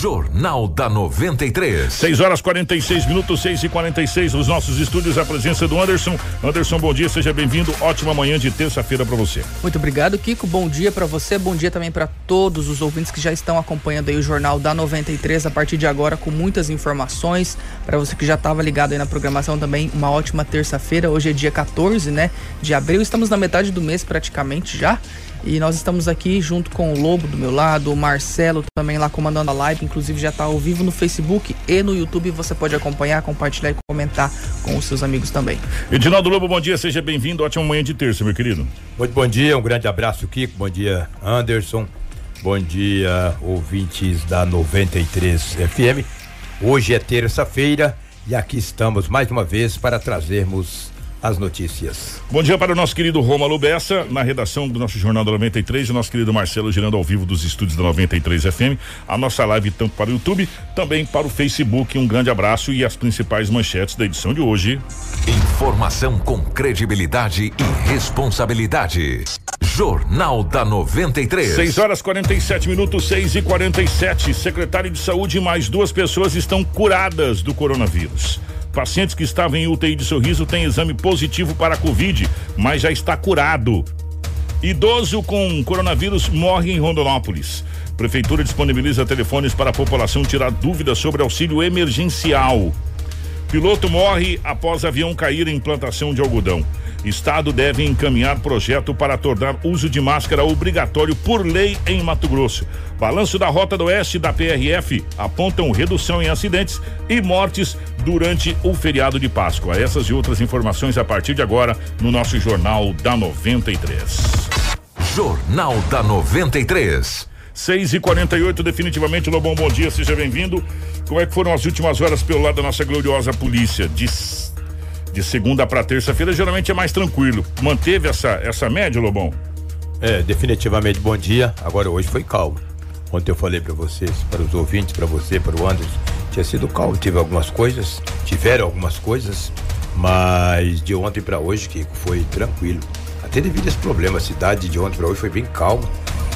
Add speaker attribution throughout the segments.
Speaker 1: Jornal da 93.
Speaker 2: 6 horas 46 minutos, 6 e 46 Os nossos estúdios, a presença do Anderson. Anderson, bom dia, seja bem-vindo. Ótima manhã de terça-feira para você.
Speaker 3: Muito obrigado, Kiko. Bom dia para você. Bom dia também para todos os ouvintes que já estão acompanhando aí o Jornal da 93 a partir de agora com muitas informações. Para você que já estava ligado aí na programação também, uma ótima terça-feira. Hoje é dia 14, né, de abril. Estamos na metade do mês praticamente já. E nós estamos aqui junto com o Lobo do meu lado, o Marcelo também lá comandando a live, inclusive já está ao vivo no Facebook e no YouTube. Você pode acompanhar, compartilhar e comentar com os seus amigos também.
Speaker 2: Edinaldo Lobo, bom dia, seja bem-vindo. Ótima manhã de terça, meu querido.
Speaker 4: Muito bom dia, um grande abraço, Kiko. Bom dia, Anderson. Bom dia, ouvintes da 93 FM. Hoje é terça-feira e aqui estamos mais uma vez para trazermos as notícias.
Speaker 2: Bom dia para o nosso querido Rômulo Bessa, na redação do nosso Jornal da 93, e o nosso querido Marcelo girando ao vivo dos estúdios da 93 FM. A nossa live tanto para o YouTube, também para o Facebook. Um grande abraço e as principais manchetes da edição de hoje.
Speaker 1: Informação com credibilidade e responsabilidade. Jornal da 93.
Speaker 2: 6 horas 47 minutos, 6 e 47 Secretário de Saúde e mais duas pessoas estão curadas do coronavírus. Pacientes que estavam em UTI de sorriso têm exame positivo para a Covid, mas já está curado. Idoso com coronavírus morre em Rondonópolis. Prefeitura disponibiliza telefones para a população tirar dúvidas sobre auxílio emergencial. Piloto morre após avião cair em plantação de algodão. Estado deve encaminhar projeto para tornar uso de máscara obrigatório por lei em Mato Grosso. Balanço da Rota do Oeste da PRF apontam redução em acidentes e mortes durante o feriado de Páscoa. Essas e outras informações a partir de agora no nosso Jornal da 93.
Speaker 1: Jornal da 93.
Speaker 2: 6 e 48 definitivamente, Lobão, bom dia, seja bem-vindo. Como é que foram as últimas horas pelo lado da nossa gloriosa polícia? De, de segunda para terça-feira, geralmente é mais tranquilo. Manteve essa, essa média, Lobão?
Speaker 4: É, definitivamente bom dia. Agora hoje foi calmo. Ontem eu falei para vocês, para os ouvintes, para você, para o Anderson, tinha sido calmo. Tive algumas coisas, tiveram algumas coisas, mas de ontem para hoje, que foi tranquilo. Até devido a esse problema, a cidade de ontem para hoje foi bem calma,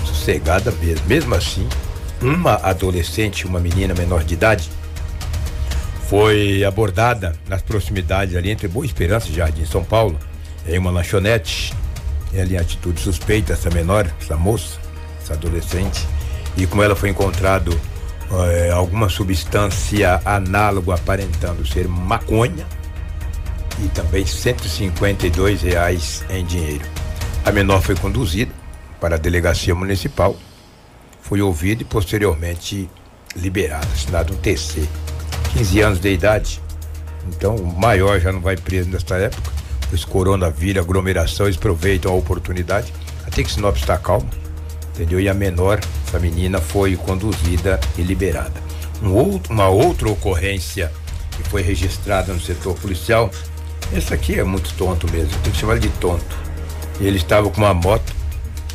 Speaker 4: sossegada mesmo. Mesmo assim, uma adolescente, uma menina menor de idade, foi abordada nas proximidades ali entre Boa Esperança e Jardim São Paulo, em uma lanchonete. Ela em atitude suspeita, essa menor, essa moça, essa adolescente, e com ela foi encontrado eh, alguma substância análoga aparentando ser maconha e também 152 reais em dinheiro. A menor foi conduzida para a delegacia municipal, foi ouvida e posteriormente liberada, assinado um TC. 15 anos de idade. Então, o maior já não vai preso nesta época. Os coronavírus, aglomeração, eles aproveitam a oportunidade. Até que Sinop está calmo, entendeu? E a menor, essa menina, foi conduzida e liberada. Um outro, uma outra ocorrência que foi registrada no setor policial, essa aqui é muito tonto mesmo, tem que chamar de tonto. Ele estava com uma moto,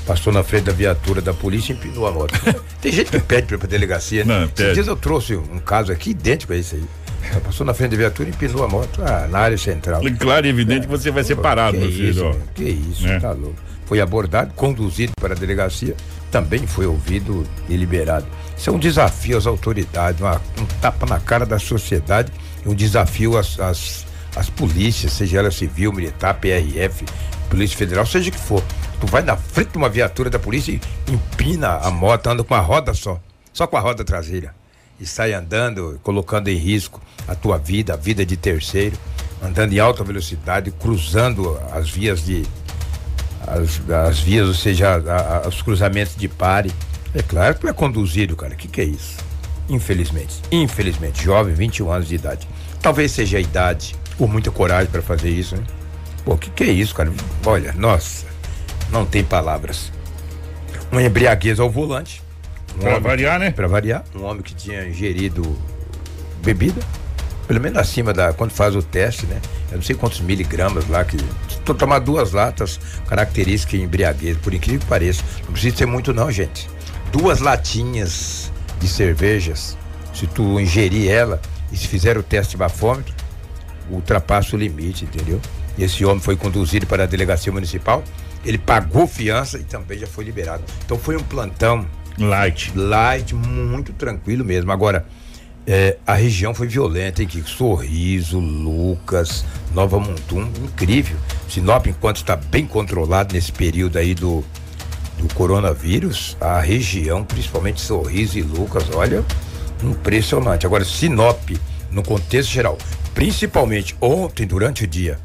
Speaker 4: passou na frente da viatura da polícia e empinou a moto. Tem gente que pede para ir pra delegacia, né?
Speaker 2: Não,
Speaker 4: Esses
Speaker 2: pede.
Speaker 4: dias eu trouxe um caso aqui idêntico a esse aí. Ela Passou na frente da viatura e empinou a moto ah, na área central.
Speaker 2: Claro e evidente que você vai ser parado,
Speaker 4: que
Speaker 2: meu filho.
Speaker 4: Isso,
Speaker 2: ó.
Speaker 4: que isso,
Speaker 2: Né?
Speaker 4: tá louco. Foi abordado, conduzido para a delegacia, também foi ouvido e liberado. Isso é um desafio às autoridades, uma- um tapa na cara da sociedade, um desafio às, às, às polícias, seja ela civil, militar, PRF, Polícia Federal, seja o que for. Tu vai na frente de uma viatura da polícia e empina a moto, anda com a roda só, só com a roda traseira. E sai andando, colocando em risco a tua vida, a vida de terceiro, andando em alta velocidade, cruzando as vias de. As, as vias, ou seja, a- a- os cruzamentos de pare. É claro que tu é conduzido, cara. O que, que é isso? Infelizmente. Infelizmente. Jovem, 21 anos de idade. Talvez seja a idade, ou muita coragem para fazer isso, né? Pô, o que, que é isso, cara? Olha, nossa, não tem palavras. Uma embriaguez ao volante. Um
Speaker 2: Pra variar, né?
Speaker 4: Pra variar, um homem que tinha ingerido bebida, pelo menos acima da. Quando faz o teste, né? Eu não sei quantos miligramas lá que. Se tu tomar duas latas, característica de embriaguez, por incrível que pareça. Não precisa ser muito, não, gente. Duas latinhas de cervejas, se tu ingerir ela e se fizer o teste de bafômetro, ultrapassa o limite, entendeu? Esse homem foi conduzido para a delegacia municipal, ele pagou fiança e também já foi liberado. Então foi um plantão
Speaker 2: Light.
Speaker 4: Light, muito tranquilo mesmo. Agora, é, a região foi violenta, hein? Que Sorriso, Lucas, Nova Montum, incrível. Sinop, enquanto está bem controlado nesse período aí do, do coronavírus, a região, principalmente Sorriso e Lucas, olha, impressionante. Agora, Sinop, no contexto geral, principalmente ontem, durante o dia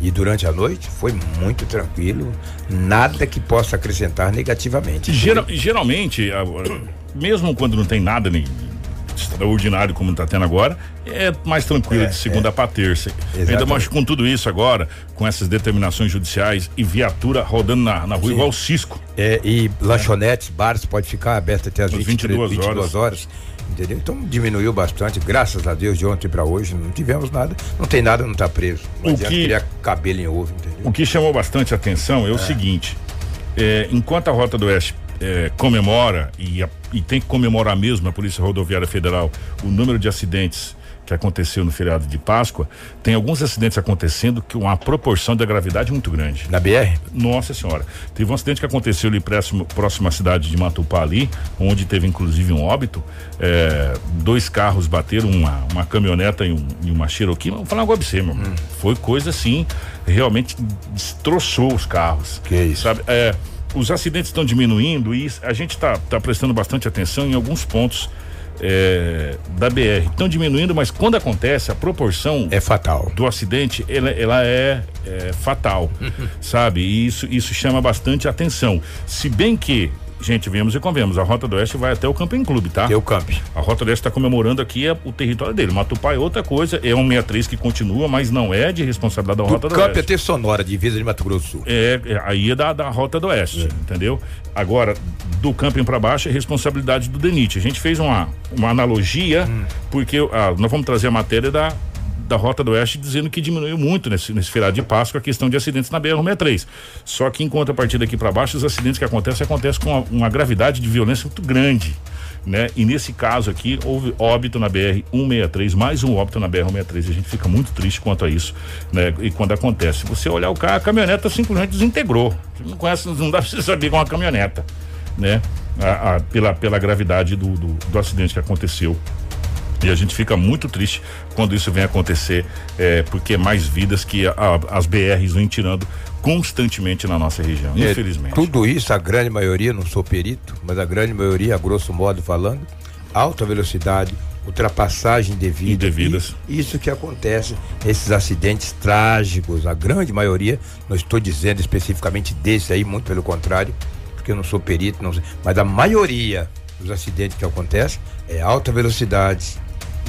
Speaker 4: e durante a noite, foi muito tranquilo, nada que possa acrescentar negativamente.
Speaker 2: Geral, geralmente, mesmo quando não tem nada nem extraordinário como está tendo agora, é mais tranquilo é, de segunda é. para terça. Exatamente. Ainda mais com tudo isso agora, com essas determinações judiciais e viatura rodando na, na rua Sim. igual o Cisco.
Speaker 4: É, e lanchonetes, bares pode ficar aberto até as 22, 22 horas. horas entendeu? Então diminuiu bastante, graças a Deus, de ontem para hoje não tivemos nada, não tem nada, não está preso.
Speaker 2: Não o que criar
Speaker 4: cabelo em ovo, entendeu?
Speaker 2: O que chamou bastante atenção é, é. o seguinte: é, enquanto a Rota do Oeste é, comemora e, a, e tem que comemorar mesmo a Polícia Rodoviária Federal o número de acidentes que aconteceu no feriado de Páscoa, tem alguns acidentes acontecendo que uma proporção de gravidade muito grande.
Speaker 4: Na BR?
Speaker 2: Nossa senhora. Teve um acidente que aconteceu ali próximo, próximo à cidade de Matupá ali, onde teve inclusive um óbito. É, dois carros bateram, uma, uma caminhoneta e, um, e uma Cherokee. Vou falar agora pra você, meu hum. Foi coisa assim, realmente destroçou os carros.
Speaker 4: Que isso?
Speaker 2: Sabe? É, os acidentes estão diminuindo e a gente está tá prestando bastante atenção em alguns pontos é, da BR estão diminuindo, mas quando acontece, a proporção
Speaker 4: é fatal
Speaker 2: do acidente ela, ela é, é fatal, sabe? E isso, isso chama bastante atenção. Se bem que gente, vemos e convemos. A Rota do Oeste vai até o Camping Clube, tá?
Speaker 4: Tem o Camp.
Speaker 2: A Rota do Oeste está comemorando aqui é, o território dele. Matupá é outra coisa, é um 63 que continua, mas não é de responsabilidade da do Rota do Camp Oeste.
Speaker 4: Camp é ter sonora, divisa de Mato Grosso Sul.
Speaker 2: É, é aí é da, da Rota do Oeste, é. entendeu? Agora, do camping para baixo é responsabilidade do DENIT. A gente fez uma, uma analogia, hum. porque ah, nós vamos trazer a matéria da da Rota do Oeste dizendo que diminuiu muito nesse, nesse feriado de Páscoa a questão de acidentes na BR-63. Só que enquanto a partir daqui para baixo, os acidentes que acontecem acontecem com uma, uma gravidade de violência muito grande. Né? E nesse caso aqui, houve óbito na BR 163, mais um óbito na BR 163. E a gente fica muito triste quanto a isso, né? E quando acontece, você olhar o carro, a caminhoneta simplesmente desintegrou. Você não conhece, não dá pra você saber com uma caminhoneta, né? A, a, pela, pela gravidade do, do, do acidente que aconteceu e a gente fica muito triste quando isso vem acontecer, é, porque é mais vidas que a, as BRs vêm tirando constantemente na nossa região, é, infelizmente.
Speaker 4: Tudo isso, a grande maioria, não sou perito, mas a grande maioria, a grosso modo falando, alta velocidade, ultrapassagem devida.
Speaker 2: Indevidas.
Speaker 4: isso que acontece, esses acidentes trágicos, a grande maioria, não estou dizendo especificamente desse aí, muito pelo contrário, porque eu não sou perito, não sei, mas a maioria dos acidentes que acontecem é alta velocidade,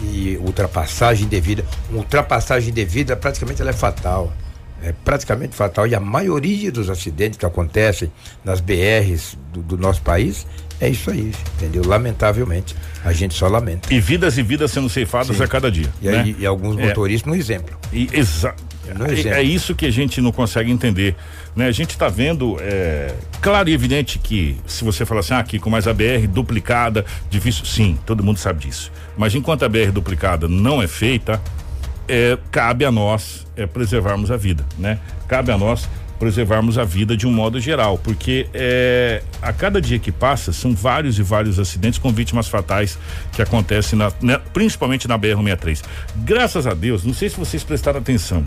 Speaker 4: e ultrapassagem devida. Ultrapassagem devida praticamente ela é fatal. É praticamente fatal. E a maioria dos acidentes que acontecem nas BRs do, do nosso país é isso aí, entendeu? Lamentavelmente. A gente só lamenta.
Speaker 2: E vidas e vidas sendo ceifadas Sim. a cada dia.
Speaker 4: E,
Speaker 2: né?
Speaker 4: aí, e alguns é. motoristas é. no exemplo.
Speaker 2: E, exa é, é, isso que a gente não consegue entender. Né? A gente está vendo, é, claro e evidente que se você falar assim, ah, aqui com mais a BR duplicada, difícil, sim, todo mundo sabe disso. Mas enquanto a BR duplicada não é feita, é, cabe a nós é, preservarmos a vida, né? Cabe a nós preservarmos a vida de um modo geral, porque é, a cada dia que passa são vários e vários acidentes com vítimas fatais que acontecem na, né, principalmente na BR-63. Graças a Deus, não sei se vocês prestaram atenção,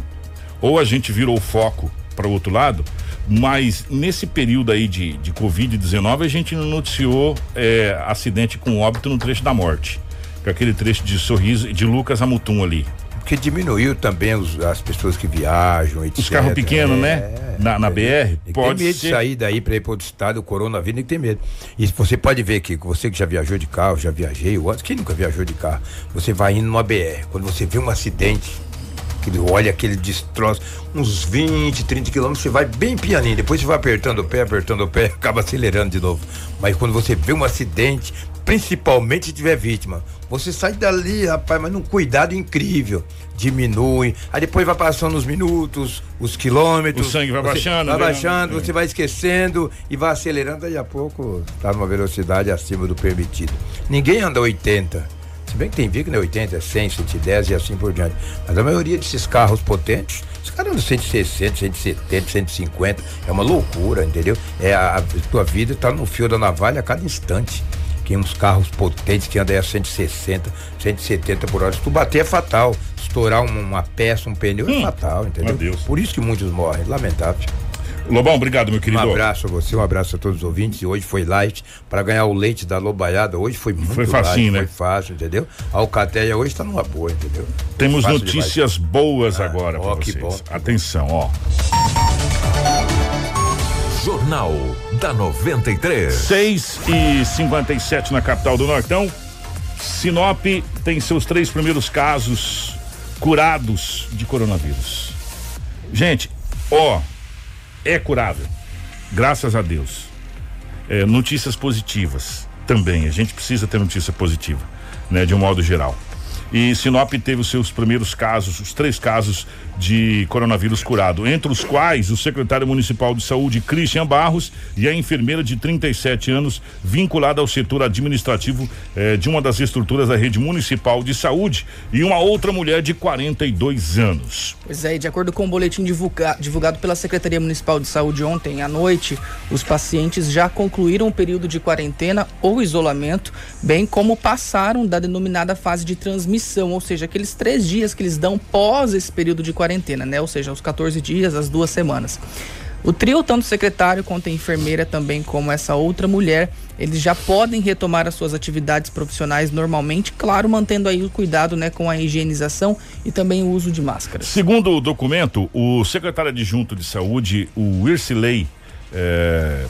Speaker 2: ou a gente virou o foco para o outro lado, mas nesse período aí de, de Covid-19 a gente não noticiou é, acidente com óbito no trecho da morte. Com aquele trecho de sorriso de Lucas Amutum ali.
Speaker 4: Porque diminuiu também os, as pessoas que viajam, etc.
Speaker 2: Os carros pequenos, né? é, né? Na, na BR.
Speaker 4: pode tem medo ser... de sair daí para ir para outro estado, o coronavírus, tem que ter medo. E você pode ver que você que já viajou de carro, já viajei, o outro que nunca viajou de carro, você vai indo numa BR, quando você vê um acidente, aquele olha aquele destroço, uns 20, 30 quilômetros, você vai bem pianinho, depois você vai apertando o pé, apertando o pé, acaba acelerando de novo. Mas quando você vê um acidente, principalmente se tiver vítima, você sai dali, rapaz, mas num cuidado incrível. Diminui, aí depois vai passando os minutos, os quilômetros.
Speaker 2: O sangue vai baixando.
Speaker 4: Vai né? baixando, você vai esquecendo e vai acelerando, daí a pouco tá numa velocidade acima do permitido. Ninguém anda 80 se bem que tem via que não é 80, 100, 110 e assim por diante. Mas a maioria desses carros potentes, os caras andam 160, 170, 150. É uma loucura, entendeu? É a, a tua vida está no fio da navalha a cada instante. que uns carros potentes que andam a 160, 170 por hora. Se tu bater é fatal. Estourar uma peça, um pneu é hum, é fatal, entendeu? Por isso que muitos morrem, lamentável.
Speaker 2: Lobão, obrigado, meu querido.
Speaker 4: Um abraço a você, um abraço a todos os ouvintes. E hoje foi light para ganhar o leite da lobaiada. Hoje foi muito
Speaker 2: Foi facinho,
Speaker 4: light,
Speaker 2: né?
Speaker 4: Foi fácil, entendeu? A Alcateia hoje está numa boa, entendeu?
Speaker 2: Temos notícias demais. boas ah, agora para vocês. Bom, Atenção, ó.
Speaker 1: Jornal da 93.
Speaker 2: 6 e 57 na capital do Nortão. Sinop tem seus três primeiros casos curados de coronavírus. Gente, ó, é curável. Graças a Deus. É, notícias positivas também. A gente precisa ter notícia positiva, né? De um modo geral. E Sinop teve os seus primeiros casos, os três casos de coronavírus curado, entre os quais o secretário municipal de saúde Christian Barros e a enfermeira de 37 anos vinculada ao setor administrativo eh, de uma das estruturas da rede municipal de saúde e uma outra mulher de 42 anos.
Speaker 3: Pois é, de acordo com o boletim divulga, divulgado pela Secretaria Municipal de Saúde ontem à noite, os pacientes já concluíram o período de quarentena ou isolamento, bem como passaram da denominada fase de transmissão, ou seja, aqueles três dias que eles dão pós esse período de quarentena, né? Ou seja, os 14 dias, as duas semanas. O trio, tanto secretário quanto a enfermeira, também como essa outra mulher, eles já podem retomar as suas atividades profissionais normalmente, claro, mantendo aí o cuidado né, com a higienização e também o uso de máscaras.
Speaker 2: Segundo o documento, o secretário adjunto de saúde, o Ircilei eh,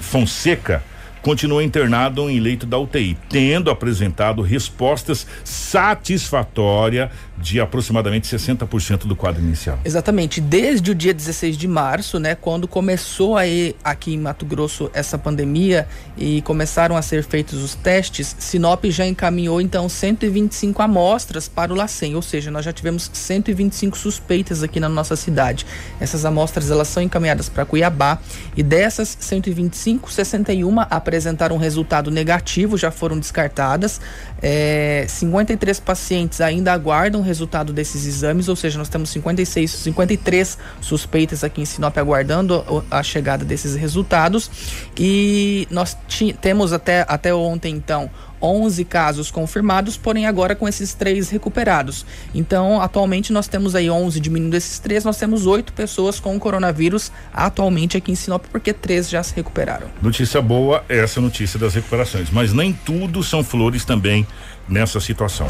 Speaker 2: Fonseca, continua internado em leito da UTI, tendo apresentado respostas satisfatórias de aproximadamente 60% do quadro inicial.
Speaker 3: Exatamente, desde o dia 16 de março, né, quando começou aí aqui em Mato Grosso essa pandemia e começaram a ser feitos os testes, Sinop já encaminhou então 125 amostras para o LACEN, ou seja, nós já tivemos 125 suspeitas aqui na nossa cidade. Essas amostras elas são encaminhadas para Cuiabá e dessas 125, 61 apresentaram resultado negativo, já foram descartadas. É, 53 pacientes ainda aguardam resultado desses exames, ou seja, nós temos 56, 53 suspeitas aqui em Sinop aguardando a chegada desses resultados. E nós temos até, até ontem, então, 11 casos confirmados, porém agora com esses três recuperados. Então, atualmente nós temos aí 11 diminuindo esses três, nós temos oito pessoas com coronavírus atualmente aqui em Sinop, porque três já se recuperaram.
Speaker 2: Notícia boa, essa notícia das recuperações, mas nem tudo são flores também nessa situação.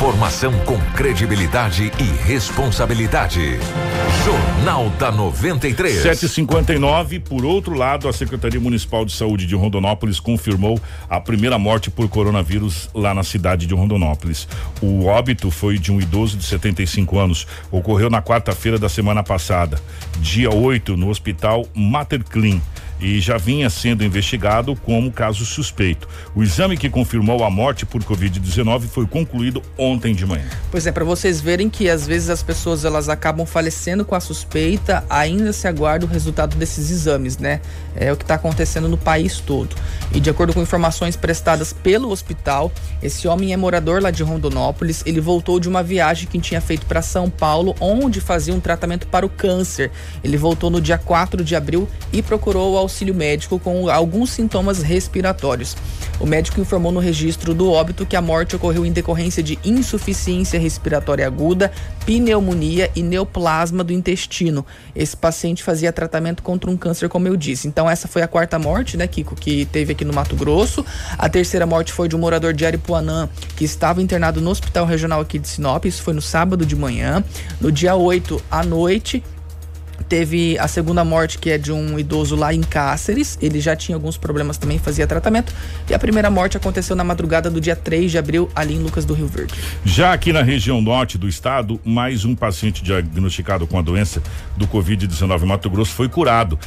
Speaker 1: Informação com credibilidade e responsabilidade. Jornal da 93.
Speaker 2: 759. Por outro lado, a Secretaria Municipal de Saúde de Rondonópolis confirmou a primeira morte por coronavírus lá na cidade de Rondonópolis. O óbito foi de um idoso de 75 anos. Ocorreu na quarta-feira da semana passada, dia 8, no Hospital Mater Clean e já vinha sendo investigado como caso suspeito. O exame que confirmou a morte por Covid-19 foi concluído ontem de manhã.
Speaker 3: Pois é, para vocês verem que às vezes as pessoas elas acabam falecendo com a suspeita, ainda se aguarda o resultado desses exames, né? É o que está acontecendo no país todo. E de acordo com informações prestadas pelo hospital, esse homem é morador lá de Rondonópolis. Ele voltou de uma viagem que tinha feito para São Paulo, onde fazia um tratamento para o câncer. Ele voltou no dia 4 de abril e procurou o auxílio médico com alguns sintomas respiratórios. O médico informou no registro do óbito que a morte ocorreu em decorrência de insuficiência respiratória aguda, pneumonia e neoplasma do intestino. Esse paciente fazia tratamento contra um câncer, como eu disse. Então, essa foi a quarta morte, né, Kiko, que teve aqui no Mato Grosso. A terceira morte foi de um morador de Aripuanã que estava internado no Hospital Regional aqui de Sinop. Isso foi no sábado de manhã. No dia 8 à noite, Teve a segunda morte, que é de um idoso lá em Cáceres. Ele já tinha alguns problemas também, fazia tratamento. E a primeira morte aconteceu na madrugada do dia 3 de abril, ali em Lucas do Rio Verde.
Speaker 2: Já aqui na região norte do estado, mais um paciente diagnosticado com a doença do Covid-19 Mato Grosso foi curado.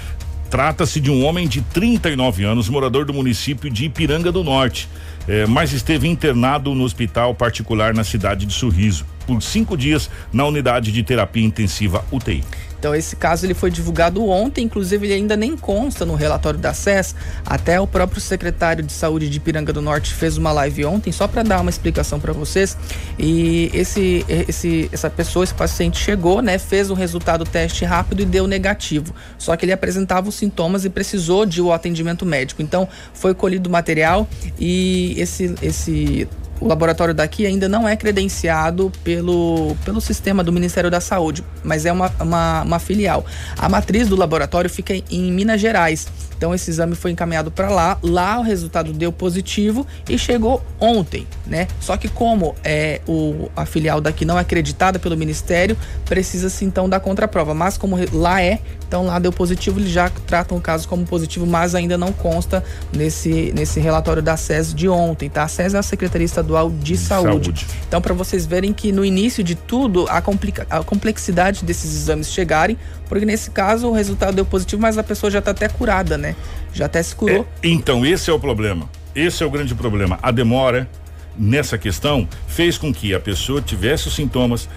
Speaker 2: Trata-se de um homem de 39 anos, morador do município de Ipiranga do Norte, eh, mas esteve internado no hospital particular na cidade de Sorriso por cinco dias na unidade de terapia intensiva UTI.
Speaker 3: Então esse caso ele foi divulgado ontem, inclusive ele ainda nem consta no relatório da SES. Até o próprio secretário de Saúde de Piranga do Norte fez uma live ontem só para dar uma explicação para vocês. E esse, esse, essa pessoa, esse paciente chegou, né, fez o resultado teste rápido e deu negativo. Só que ele apresentava os sintomas e precisou de o um atendimento médico. Então foi colhido o material e esse esse o laboratório daqui ainda não é credenciado pelo, pelo sistema do Ministério da Saúde, mas é uma, uma, uma filial. A matriz do laboratório fica em Minas Gerais. Então esse exame foi encaminhado para lá, lá o resultado deu positivo e chegou ontem, né? Só que como é o a filial daqui não é acreditada pelo ministério, precisa-se então da contraprova. Mas como lá é, então lá deu positivo, eles já tratam o caso como positivo, mas ainda não consta nesse nesse relatório da SES de ontem, tá? A SES é a Secretaria Estadual de Saúde. Saúde. Então para vocês verem que no início de tudo a, complica, a complexidade desses exames chegarem, porque nesse caso o resultado deu positivo, mas a pessoa já está até curada, né? Já até se curou.
Speaker 2: É, então, esse é o problema. Esse é o grande problema. A demora nessa questão fez com que a pessoa tivesse os sintomas,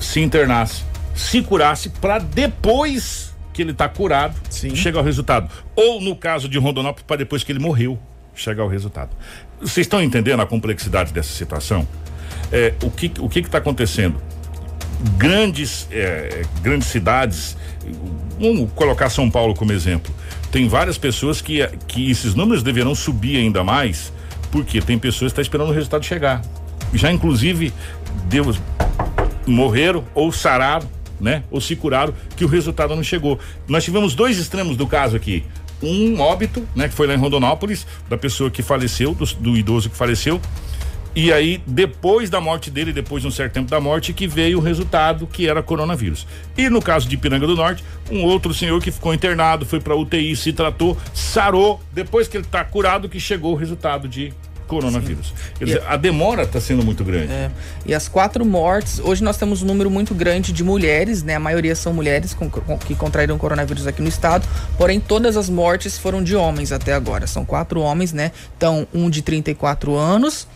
Speaker 2: se internasse, se curasse para depois que ele está curado, Sim. chegar ao resultado. Ou no caso de Rondonópolis, para depois que ele morreu, chegar ao resultado. Vocês estão entendendo a complexidade dessa situação? É, o que o que está acontecendo? Grandes é, grandes cidades, vamos colocar São Paulo como exemplo tem várias pessoas que, que esses números deverão subir ainda mais, porque tem pessoas que estão tá esperando o resultado chegar. Já inclusive Deus morreram ou sararam, né? Ou se curaram, que o resultado não chegou. Nós tivemos dois extremos do caso aqui. Um óbito, né? Que foi lá em Rondonópolis, da pessoa que faleceu, do, do idoso que faleceu, e aí, depois da morte dele, depois de um certo tempo da morte, que veio o resultado que era coronavírus. E no caso de Piranga do Norte, um outro senhor que ficou internado, foi para UTI, se tratou, sarou, depois que ele está curado, que chegou o resultado de coronavírus. Dizer, a demora está sendo muito grande. É.
Speaker 3: E as quatro mortes, hoje nós temos um número muito grande de mulheres, né? A maioria são mulheres com, com, que contraíram coronavírus aqui no estado, porém todas as mortes foram de homens até agora. São quatro homens, né? Então, um de 34 anos,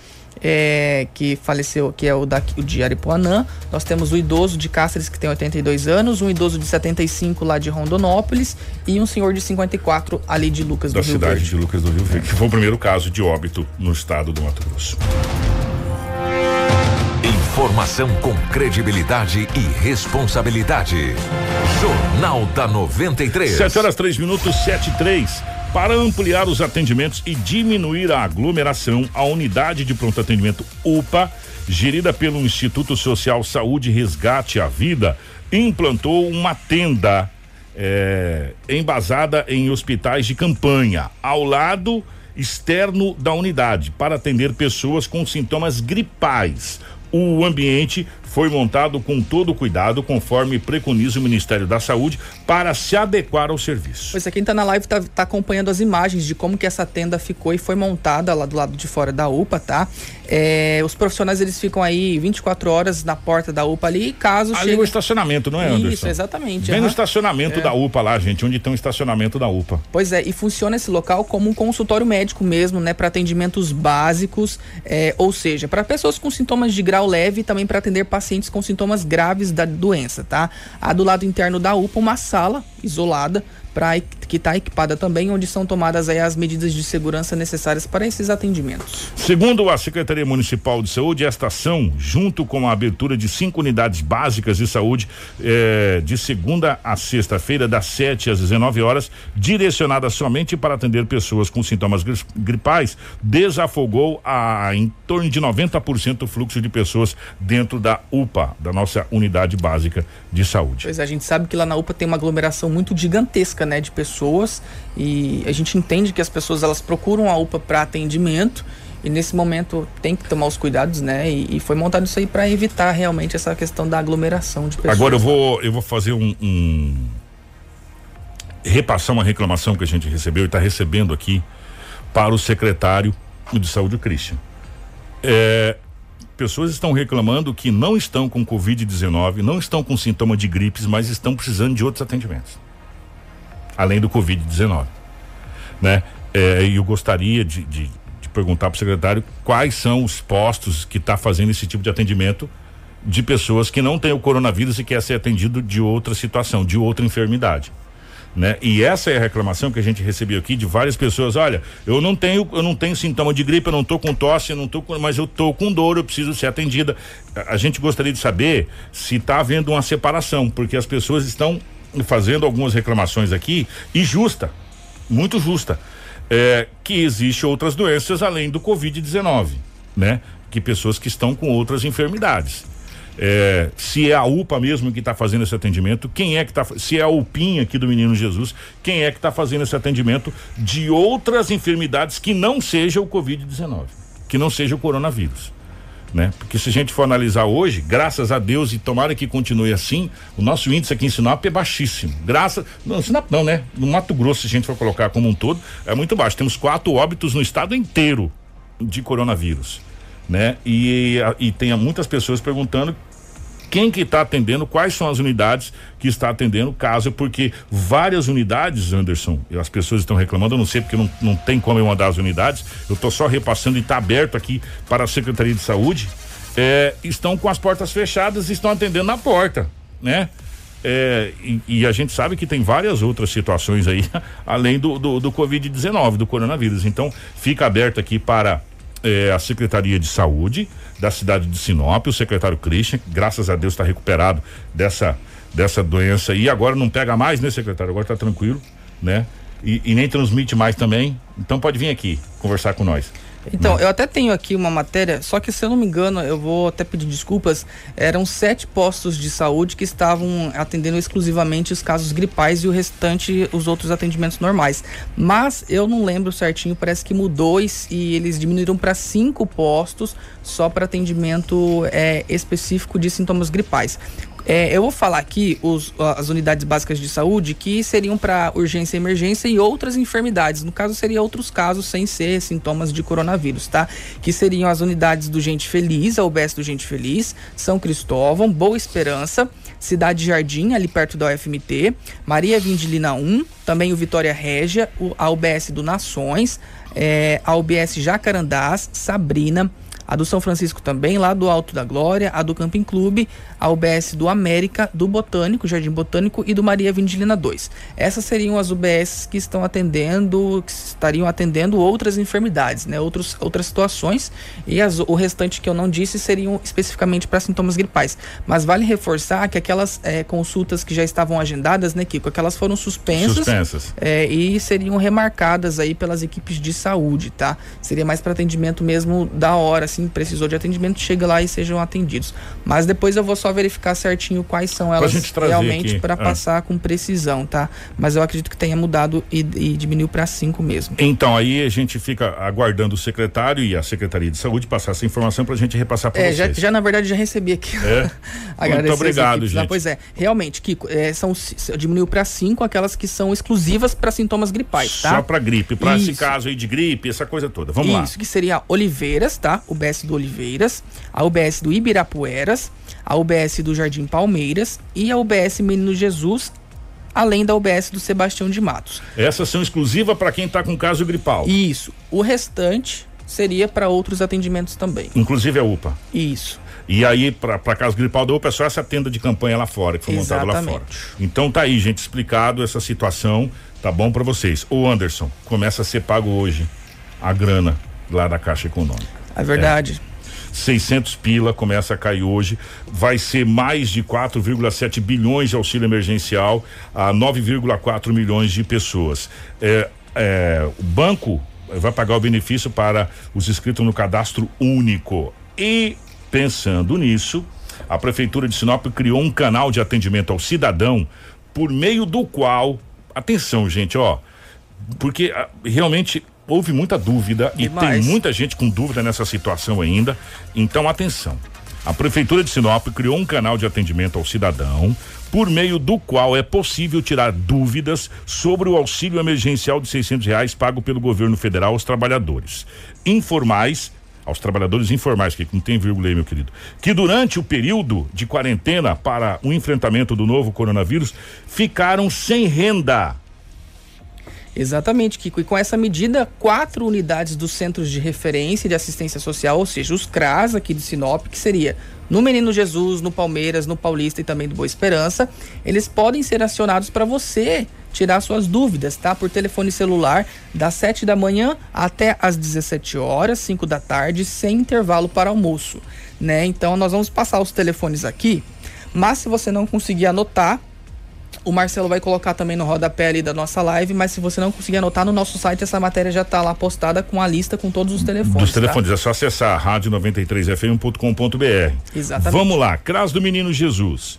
Speaker 3: é, que faleceu, que é o, da, o de Aripuanã. Nós temos o idoso de Cáceres, que tem 82 anos, um idoso de 75 lá de Rondonópolis e um senhor de 54 ali de Lucas
Speaker 2: da
Speaker 3: do Rio
Speaker 2: Verde. Da cidade de Lucas do Rio Verde, que foi o primeiro caso de óbito no estado do Mato Grosso.
Speaker 1: Informação com credibilidade e responsabilidade. Jornal da 93.
Speaker 2: 7 horas 3 minutos, 7 e 3. Para ampliar os atendimentos e diminuir a aglomeração, a unidade de pronto atendimento UPA, gerida pelo Instituto Social Saúde Resgate à Vida, implantou uma tenda é, embasada em hospitais de campanha, ao lado externo da unidade, para atender pessoas com sintomas gripais. O ambiente foi montado com todo o cuidado, conforme preconiza o Ministério da Saúde, para se adequar ao serviço.
Speaker 3: Pois é, quem está na live está tá acompanhando as imagens de como que essa tenda ficou e foi montada lá do lado de fora da UPA, tá? É, os profissionais eles ficam aí 24 horas na porta da UPA ali, caso
Speaker 2: ali chega... o estacionamento, não é, Anderson?
Speaker 3: Isso, exatamente.
Speaker 2: Bem uhum. no estacionamento é. da UPA lá, gente, onde tem o estacionamento da UPA.
Speaker 3: Pois é, e funciona esse local como um consultório médico mesmo, né, para atendimentos básicos, é, ou seja, para pessoas com sintomas de grau leve e também para atender pacientes com sintomas graves da doença, tá? Há do lado interno da UPA uma sala isolada para que está equipada também, onde são tomadas aí as medidas de segurança necessárias para esses atendimentos.
Speaker 2: Segundo a Secretaria Municipal de Saúde, esta ação, junto com a abertura de cinco unidades básicas de saúde, eh, de segunda a sexta-feira, das 7 às 19 horas, direcionada somente para atender pessoas com sintomas gripais, desafogou a, em torno de 90% o fluxo de pessoas dentro da UPA, da nossa unidade básica de saúde.
Speaker 3: Pois é, a gente sabe que lá na UPA tem uma aglomeração muito gigantesca, né, de pessoas e a gente entende que as pessoas elas procuram a UPA para atendimento e nesse momento tem que tomar os cuidados, né? E, e foi montado isso aí para evitar realmente essa questão da aglomeração de pessoas.
Speaker 2: Agora eu vou eu vou fazer um, um repassar uma reclamação que a gente recebeu e está recebendo aqui para o secretário de saúde, Christian. É, pessoas estão reclamando que não estão com Covid-19, não estão com sintoma de gripes, mas estão precisando de outros atendimentos além do Covid-19. Né? É, eu gostaria de, de, de perguntar para o secretário quais são os postos que está fazendo esse tipo de atendimento de pessoas que não têm o coronavírus e quer ser atendido de outra situação, de outra enfermidade. Né? E essa é a reclamação que a gente recebeu aqui de várias pessoas. Olha, eu não tenho, eu não tenho sintoma de gripe, eu não tô com tosse, eu não tô com, mas eu tô com dor, eu preciso ser atendida. A, a gente gostaria de saber se está havendo uma separação, porque as pessoas estão fazendo algumas reclamações aqui e justa, muito justa, é, que existe outras doenças além do Covid-19, né? Que pessoas que estão com outras enfermidades. É, se é a UPA mesmo que está fazendo esse atendimento, quem é que está, se é a UPinha aqui do Menino Jesus, quem é que está fazendo esse atendimento de outras enfermidades que não seja o Covid-19, que não seja o coronavírus. Né? Porque se a gente for analisar hoje, graças a Deus e tomara que continue assim, o nosso índice aqui em Sinop é baixíssimo. Graças, não, Sinop não, né? No Mato Grosso, se a gente for colocar como um todo, é muito baixo. Temos quatro óbitos no estado inteiro de coronavírus, né? E, e tem muitas pessoas perguntando quem que está atendendo, quais são as unidades que está atendendo caso, porque várias unidades, Anderson, as pessoas estão reclamando, eu não sei porque não, não tem como eu mandar as unidades, eu estou só repassando e está aberto aqui para a Secretaria de Saúde, é, estão com as portas fechadas e estão atendendo na porta, né? É, e, e, a gente sabe que tem várias outras situações aí, além do, do, do Covid-19, do coronavírus. Então, fica aberto aqui para é, a Secretaria de Saúde da cidade de Sinop, o secretário Christian, graças a Deus está recuperado dessa, dessa doença e agora não pega mais, né, secretário? Agora está tranquilo, né? E, e nem transmite mais também. Então pode vir aqui conversar com nós.
Speaker 3: Então, eu até tenho aqui uma matéria, só que se eu não me engano, eu vou até pedir desculpas, eram sete postos de saúde que estavam atendendo exclusivamente os casos gripais e o restante os outros atendimentos normais. Mas eu não lembro certinho, parece que mudou e, e eles diminuíram para cinco postos só para atendimento é, específico de sintomas gripais. É, eu vou falar aqui os, as unidades básicas de saúde que seriam para urgência e emergência e outras enfermidades. No caso, seria outros casos sem ser sintomas de coronavírus, tá? Que seriam as unidades do Gente Feliz, a UBS do Gente Feliz, São Cristóvão, Boa Esperança, Cidade Jardim, ali perto da UFMT, Maria Vindilina 1, também o Vitória Régia, a UBS do Nações, é, a UBS Jacarandás, Sabrina, a do São Francisco também, lá do Alto da Glória, a do Camping Clube, a UBS do América, do Botânico, Jardim Botânico e do Maria Vindilina 2. Essas seriam as UBS que estão atendendo, que estariam atendendo outras enfermidades, né? Outros, outras situações e as, o restante que eu não disse seriam especificamente para sintomas gripais. Mas vale reforçar que aquelas é, consultas que já estavam agendadas, né, Kiko, aquelas foram suspensas,
Speaker 2: suspensas.
Speaker 3: É, e seriam remarcadas aí pelas equipes de saúde, tá? Seria mais para atendimento mesmo da hora, assim, precisou de atendimento, chega lá e sejam atendidos. Mas depois eu vou só verificar certinho quais são elas realmente para é. passar com precisão, tá? Mas eu acredito que tenha mudado e, e diminuiu para cinco mesmo.
Speaker 2: Então aí a gente fica aguardando o secretário e a Secretaria de Saúde passar essa informação para a gente repassar para é,
Speaker 3: vocês. Já, já na verdade já recebi aqui.
Speaker 2: É. Muito obrigado, gente.
Speaker 3: pois é, realmente, Kiko, é, são diminuiu para cinco aquelas que são exclusivas para sintomas gripais, tá?
Speaker 2: Só para gripe, para esse caso aí de gripe, essa coisa toda. Vamos
Speaker 3: Isso,
Speaker 2: lá.
Speaker 3: Isso que seria Oliveiras, tá? O BS do Oliveiras, a UBS do Ibirapueras, a UBS do Jardim Palmeiras e a UBS Menino Jesus, além da UBS do Sebastião de Matos.
Speaker 2: Essas são exclusivas para quem está com caso gripal.
Speaker 3: Isso. O restante seria para outros atendimentos também.
Speaker 2: Inclusive a UPA.
Speaker 3: Isso.
Speaker 2: E aí, para caso gripal da UPA, é só essa tenda de campanha lá fora, que foi montada lá fora. Então tá aí, gente, explicado essa situação, tá bom para vocês. O Anderson, começa a ser pago hoje a grana lá da Caixa Econômica.
Speaker 3: É verdade.
Speaker 2: É. 600 pila começa a cair hoje, vai ser mais de 4,7 bilhões de auxílio emergencial a 9,4 milhões de pessoas. É, é, o banco vai pagar o benefício para os inscritos no cadastro único. E pensando nisso, a prefeitura de Sinop criou um canal de atendimento ao cidadão por meio do qual, atenção, gente, ó, porque ah, realmente houve muita dúvida Demais. e tem muita gente com dúvida nessa situação ainda. Então, atenção. A Prefeitura de Sinop criou um canal de atendimento ao cidadão, por meio do qual é possível tirar dúvidas sobre o auxílio emergencial de 600 reais pago pelo governo federal aos trabalhadores informais, aos trabalhadores informais, que não tem vírgula aí, meu querido, que durante o período de quarentena para o enfrentamento do novo coronavírus ficaram sem renda
Speaker 3: Exatamente, Kiko. E com essa medida, quatro unidades dos Centros de Referência de Assistência Social, ou seja, os CRAS aqui de Sinop, que seria no Menino Jesus, no Palmeiras, no Paulista e também do Boa Esperança, eles podem ser acionados para você tirar suas dúvidas, tá? Por telefone celular, das 7 da manhã até as 17 horas, 5 da tarde, sem intervalo para almoço, né? Então nós vamos passar os telefones aqui, mas se você não conseguir anotar, o Marcelo vai colocar também no rodapé ali da nossa live, mas se você não conseguir anotar no nosso site, essa matéria já está lá postada com a lista com todos os telefones.
Speaker 2: Dos telefones, tá? é só acessar rádio93fm.com.br.
Speaker 3: Exatamente.
Speaker 2: Vamos lá, CRAS do Menino Jesus.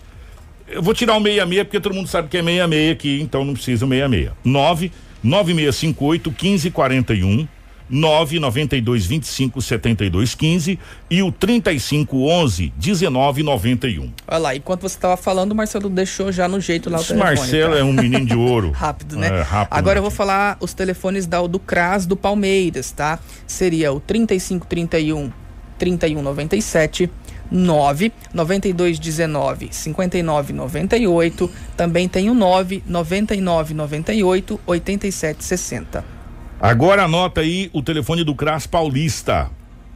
Speaker 2: Eu vou tirar o 66 porque todo mundo sabe que é 66 aqui, então não precisa o 66. 9 9658 1541 992 25 72 15 e o 35 11 19 91.
Speaker 3: Olha lá, enquanto você estava falando, o Marcelo deixou já no jeito lá o
Speaker 2: Esse telefone. Marcelo tá? é um menino de ouro.
Speaker 3: rápido, né? É, rápido, Agora eu vou falar os telefones da, do CRAS do Palmeiras, tá? Seria o 35 31 31 97 9 92 19 59 98. Também tem o 9 99 98 87 60.
Speaker 2: Agora anota aí o telefone do CRAS Paulista: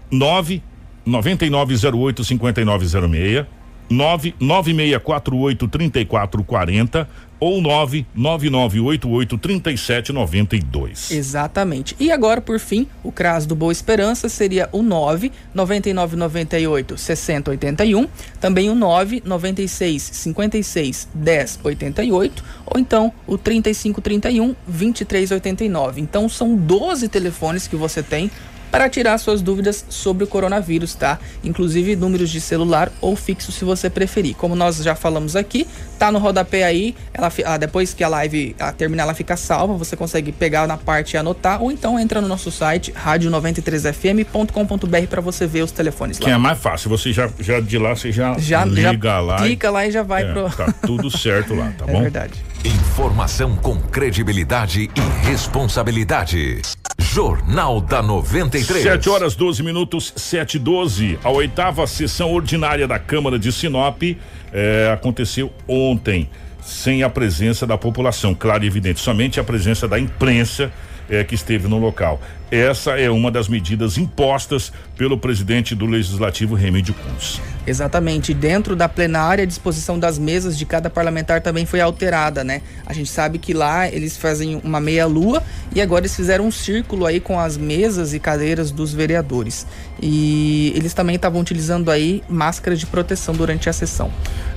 Speaker 2: 9 9908 5906, 99648 3440 ou 999883792.
Speaker 3: Exatamente. E agora, por fim, o CRAS do Boa Esperança seria o 9 9998 6081, também o 9 96 56 10 88 ou então o 3531 2389. Então são 12 telefones que você tem para tirar suas dúvidas sobre o coronavírus, tá? Inclusive números de celular ou fixo se você preferir. Como nós já falamos aqui, tá no rodapé aí, ela, ah, depois que a live a terminar, ela fica salva, você consegue pegar na parte e anotar, ou então entra no nosso site, rádio93fm.com.br para você ver os telefones
Speaker 2: lá. Que é mais fácil, você já, já de lá, você já,
Speaker 3: já liga já lá. Clica lá e já vai é, pro.
Speaker 2: Tá tudo certo lá, tá é bom?
Speaker 3: É verdade.
Speaker 1: Informação com credibilidade e responsabilidade. Jornal da 93.
Speaker 2: 7 horas 12 minutos, 7 e 12. A oitava sessão ordinária da Câmara de Sinop eh, aconteceu ontem, sem a presença da população, claro e evidente, somente a presença da imprensa é, que esteve no local. Essa é uma das medidas impostas pelo presidente do Legislativo, Remídio Cunz.
Speaker 3: Exatamente. Dentro da plenária, a disposição das mesas de cada parlamentar também foi alterada, né? A gente sabe que lá eles fazem uma meia-lua e agora eles fizeram um círculo aí com as mesas e cadeiras dos vereadores. E eles também estavam utilizando aí máscaras de proteção durante a sessão.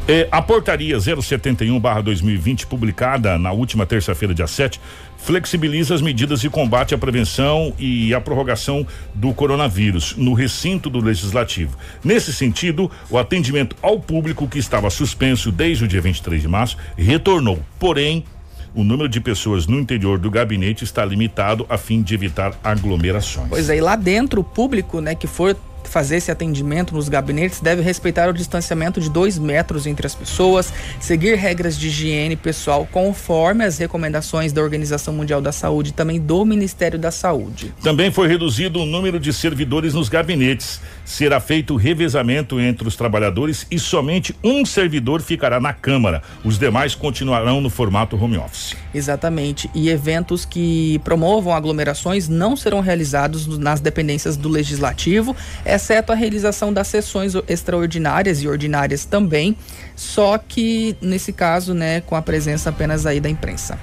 Speaker 2: É, a portaria 071-2020, publicada na última terça-feira, dia 7, flexibiliza as medidas de combate à prevenção e à prorrogação do coronavírus no recinto do legislativo. Nesse sentido, o atendimento ao público que estava suspenso desde o dia 23 de março retornou. Porém, o número de pessoas no interior do gabinete está limitado a fim de evitar aglomerações.
Speaker 3: Pois é, e lá dentro o público, né, que for fazer esse atendimento nos gabinetes deve respeitar o distanciamento de dois metros entre as pessoas, seguir regras de higiene pessoal conforme as recomendações da Organização Mundial da Saúde e também do Ministério da Saúde.
Speaker 2: Também foi reduzido o número de servidores nos gabinetes. Será feito revezamento entre os trabalhadores e somente um servidor ficará na Câmara. Os demais continuarão no formato home office.
Speaker 3: Exatamente. E eventos que promovam aglomerações não serão realizados nas dependências do Legislativo exceto a realização das sessões extraordinárias e ordinárias também, só que nesse caso, né, com a presença apenas aí da imprensa.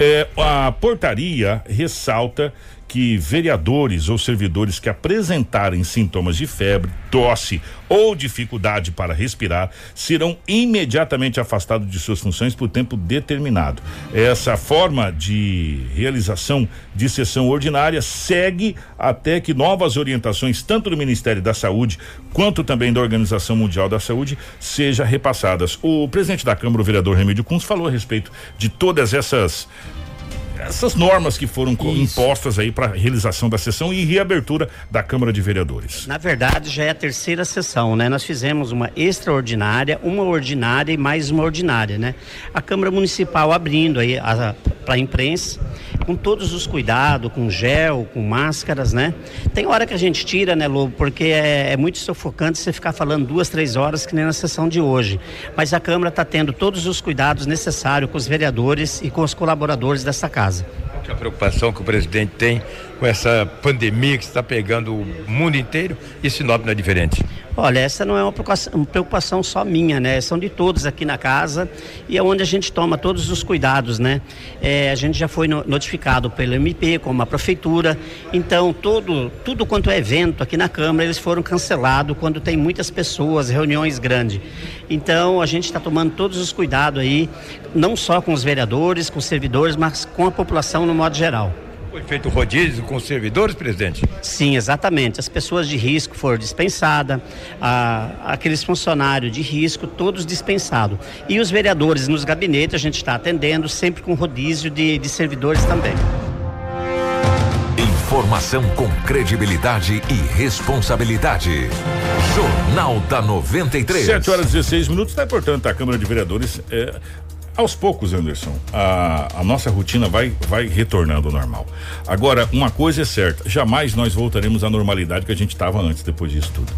Speaker 2: É, a portaria ressalta que vereadores ou servidores que apresentarem sintomas de febre, tosse ou dificuldade para respirar serão imediatamente afastados de suas funções por tempo determinado. Essa forma de realização de sessão ordinária segue até que novas orientações, tanto do Ministério da Saúde quanto também da Organização Mundial da Saúde, sejam repassadas. O presidente da Câmara, o vereador Remédio Kunz, falou a respeito de todas essas essas normas que foram Isso. impostas aí para realização da sessão e reabertura da Câmara de Vereadores.
Speaker 5: Na verdade, já é a terceira sessão, né? Nós fizemos uma extraordinária, uma ordinária e mais uma ordinária, né? A Câmara Municipal abrindo aí para a imprensa com todos os cuidados, com gel, com máscaras, né? Tem hora que a gente tira, né, Lobo, porque é, é muito sufocante você ficar falando duas, três horas que nem na sessão de hoje. Mas a Câmara está tendo todos os cuidados necessários com os vereadores e com os colaboradores dessa casa. Casa.
Speaker 4: A preocupação que o presidente tem com essa pandemia que está pegando o mundo inteiro e Sinop não é diferente?
Speaker 5: Olha, essa não é uma preocupação só minha, né? São de todos aqui na casa e é onde a gente toma todos os cuidados, né? É, a gente já foi notificado pelo MP, como a prefeitura, então todo, tudo quanto é evento aqui na Câmara, eles foram cancelados quando tem muitas pessoas, reuniões grandes. Então a gente está tomando todos os cuidados aí, não só com os vereadores, com os servidores, mas com a população no modo geral.
Speaker 4: Foi feito rodízio com os servidores, presidente?
Speaker 5: Sim, exatamente. As pessoas de risco foram dispensadas, aqueles funcionários de risco, todos dispensados. E os vereadores nos gabinetes a gente está atendendo, sempre com rodízio de, de servidores também.
Speaker 1: Informação com credibilidade e responsabilidade. Jornal da 93.
Speaker 2: 7 horas e 16 minutos. Tá, portanto, a Câmara de Vereadores é, aos poucos, Anderson, a, a, nossa rotina vai, vai retornando ao normal. Agora, uma coisa é certa: jamais nós voltaremos à normalidade que a gente estava antes, depois disso tudo.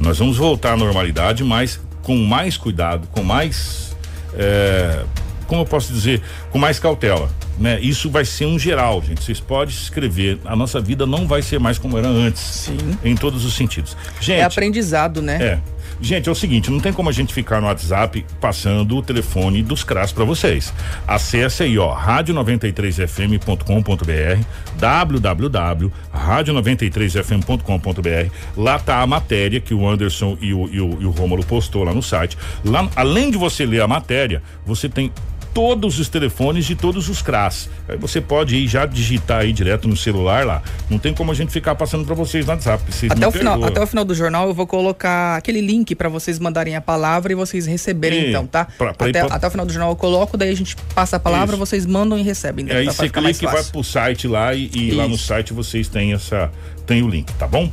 Speaker 2: Nós vamos voltar à normalidade, mas com mais cuidado, com mais. É, como eu posso dizer? Com mais cautela. Né? Isso vai ser um geral, gente. Vocês podem escrever. A nossa vida não vai ser mais como era antes.
Speaker 3: Sim.
Speaker 2: Em todos os sentidos. Gente.
Speaker 3: É aprendizado, né?
Speaker 2: É. Gente, é o seguinte, não tem como a gente ficar no WhatsApp passando o telefone dos CRAS para vocês. Acesse aí, ó, rádio93fm.com.br, www.radio93fm.com.br. Lá tá a matéria que o Anderson e o, e o, e o Rômulo postou lá no site. Lá, além de você ler a matéria, você tem todos os telefones de todos os CRAS. Aí você pode ir já digitar aí direto no celular lá. Não tem como a gente ficar passando para vocês no WhatsApp. Vocês
Speaker 3: até, o final, até o final do jornal eu vou colocar aquele link para vocês mandarem a palavra e vocês receberem e, então, tá? Pra, pra até, pra... até, o final do jornal eu coloco, daí a gente passa a palavra, Isso. vocês mandam e recebem.
Speaker 2: Né? Aí você clica e vai pro site lá e, e lá no site vocês têm essa tem o link, tá bom?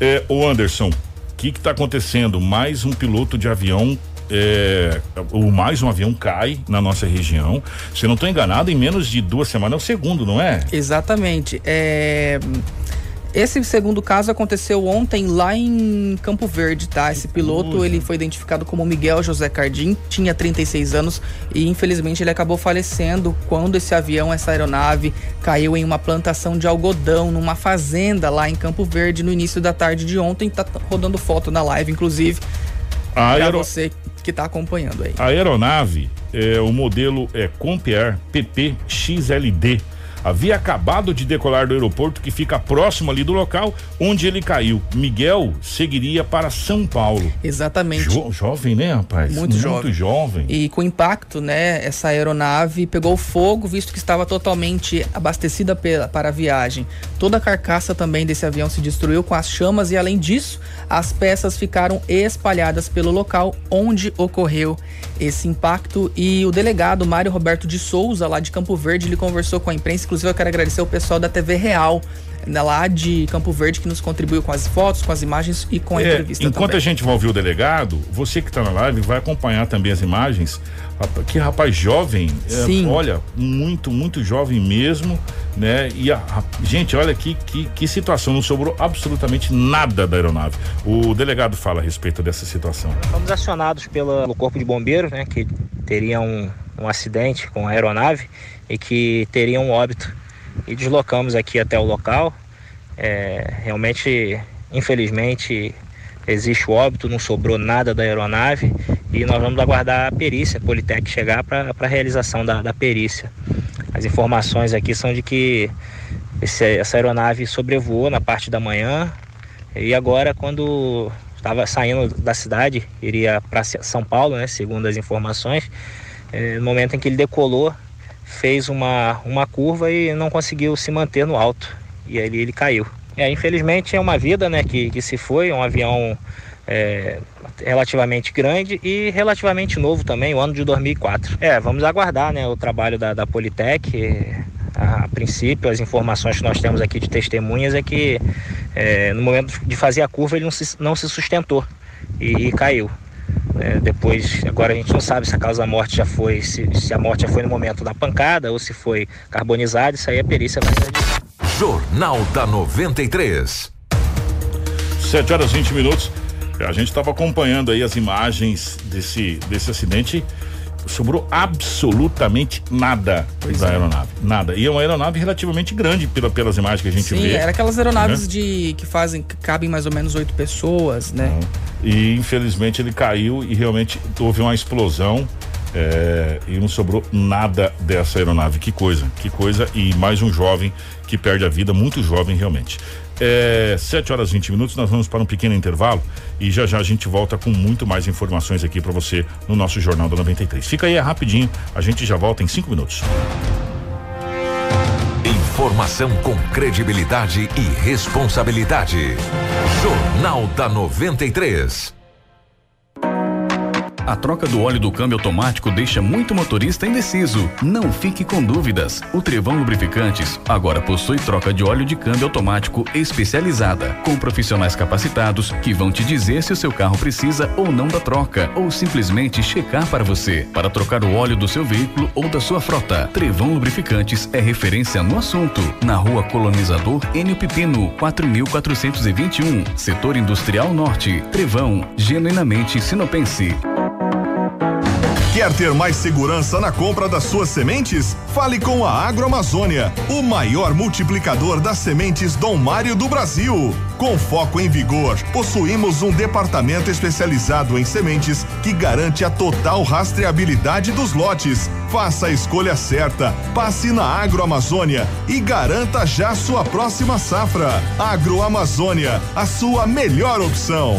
Speaker 2: É, o Anderson, o que que tá acontecendo? Mais um piloto de avião é, o mais um avião cai na nossa região. Se não estou enganado, em menos de duas semanas é o segundo, não é?
Speaker 3: Exatamente. É, esse segundo caso aconteceu ontem lá em Campo Verde, tá? Esse piloto, ele foi identificado como Miguel José Cardim, tinha 36 anos e infelizmente ele acabou falecendo quando esse avião, essa aeronave, caiu em uma plantação de algodão numa fazenda lá em Campo Verde no início da tarde de ontem. Tá rodando foto na live, inclusive.
Speaker 2: A
Speaker 3: aero... você que está acompanhando aí.
Speaker 2: A aeronave, é, o modelo é Compear PP XLD havia acabado de decolar do aeroporto que fica próximo ali do local onde ele caiu. Miguel seguiria para São Paulo.
Speaker 3: Exatamente.
Speaker 2: Jo jovem, né, rapaz?
Speaker 3: Muito, Muito jovem.
Speaker 2: jovem.
Speaker 3: E com impacto, né, essa aeronave pegou fogo, visto que estava totalmente abastecida para a viagem. Toda a carcaça também desse avião se destruiu com as chamas e, além disso, as peças ficaram espalhadas pelo local onde ocorreu esse impacto. E o delegado Mário Roberto de Souza, lá de Campo Verde, ele conversou com a imprensa Inclusive, eu quero agradecer o pessoal da TV Real né, lá de Campo Verde que nos contribuiu com as fotos, com as imagens e com a é, entrevista.
Speaker 2: Enquanto
Speaker 3: também.
Speaker 2: a gente vai ouvir o delegado, você que está na live vai acompanhar também as imagens. Que rapaz jovem, é, olha, muito, muito jovem mesmo, né? E a, a, gente, olha que, que, que situação, não sobrou absolutamente nada da aeronave. O delegado fala a respeito dessa situação.
Speaker 6: Fomos acionados pelo Corpo de Bombeiros, né? Que teria um, acidente com a aeronave e que teria um óbito. E deslocamos aqui até o local. É, realmente, infelizmente, existe o óbito, não sobrou nada da aeronave e nós vamos aguardar a perícia, a Politec chegar para a realização da, da, perícia. As informações aqui são de que esse, essa aeronave sobrevoou na parte da manhã e agora quando estava saindo da cidade, iria para São Paulo, né, segundo as informações, no momento em que ele decolou, fez uma, uma curva e não conseguiu se manter no alto. E aí ele caiu. É, infelizmente é uma vida né, que, que se foi, é um avião é, relativamente grande e relativamente novo também, o ano de 2004. É, vamos aguardar né, o trabalho da, da Politec. A, a princípio, as informações que nós temos aqui de testemunhas é que é, no momento de fazer a curva ele não se, não se sustentou e, e caiu. É, depois, agora a gente não sabe se a causa da morte já foi, se, se, a morte já foi no momento da pancada ou se foi carbonizada, isso aí a perícia vai
Speaker 1: Jornal da 93.
Speaker 2: 7 horas 20 minutos. A gente estava acompanhando aí as imagens desse, desse acidente sobrou absolutamente nada pois da é. aeronave. Nada. E é uma aeronave relativamente grande pela, pelas imagens que a gente
Speaker 3: Sim,
Speaker 2: vê.
Speaker 3: Sim, era aquelas aeronaves né? de que fazem, que cabem mais ou menos oito pessoas, né? Uhum.
Speaker 2: E infelizmente ele caiu e realmente houve uma explosão. É, e não sobrou nada dessa aeronave. Que coisa, que coisa. E mais um jovem que perde a vida, muito jovem realmente. É, 7 horas e 20 minutos, nós vamos para um pequeno intervalo e já já a gente volta com muito mais informações aqui para você no nosso Jornal da 93. Fica aí é rapidinho, a gente já volta em 5 minutos.
Speaker 1: Informação com credibilidade e responsabilidade. Jornal da 93.
Speaker 7: A troca do óleo do câmbio automático deixa muito motorista indeciso. Não fique com dúvidas. O Trevão Lubrificantes agora possui troca de óleo de câmbio automático especializada, com profissionais capacitados que vão te dizer se o seu carro precisa ou não da troca, ou simplesmente checar para você, para trocar o óleo do seu veículo ou da sua frota. Trevão Lubrificantes é referência no assunto. Na rua Colonizador Enio Pipino, 4421, Setor Industrial Norte. Trevão, genuinamente sinopense.
Speaker 8: Quer ter mais segurança na compra das suas sementes? Fale com a Agroamazônia, o maior multiplicador das sementes Dom Mário do Brasil. Com foco em vigor, possuímos um departamento especializado em sementes que garante a total rastreabilidade dos lotes. Faça a escolha certa, passe na Agroamazônia e garanta já sua próxima safra. Agroamazônia, a sua melhor opção.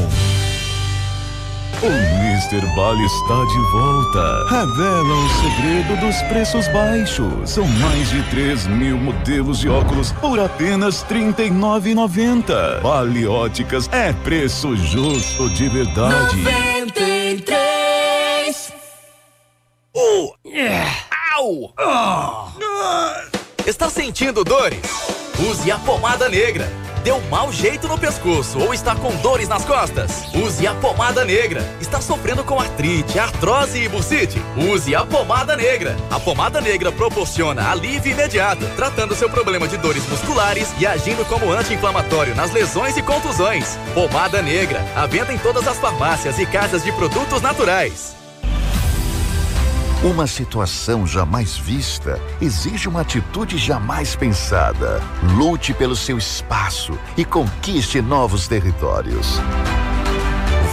Speaker 9: O Mr. Bali está de volta. Revela o segredo dos preços baixos. São mais de 3 mil modelos de óculos por apenas R$ 39,90. Bali Óticas é preço justo de verdade.
Speaker 10: 93. Uh, yeah. Au! Oh. Está sentindo dores? Use a pomada negra Deu mau jeito no pescoço ou está com dores nas costas? Use a pomada negra. Está sofrendo com artrite, artrose e bursite? Use a pomada negra. A pomada negra proporciona alívio imediato, tratando seu problema de dores musculares e agindo como anti-inflamatório nas lesões e contusões. Pomada negra. A venda em todas as farmácias e casas de produtos naturais.
Speaker 11: Uma situação jamais vista exige uma atitude jamais pensada. Lute pelo seu espaço e conquiste novos territórios.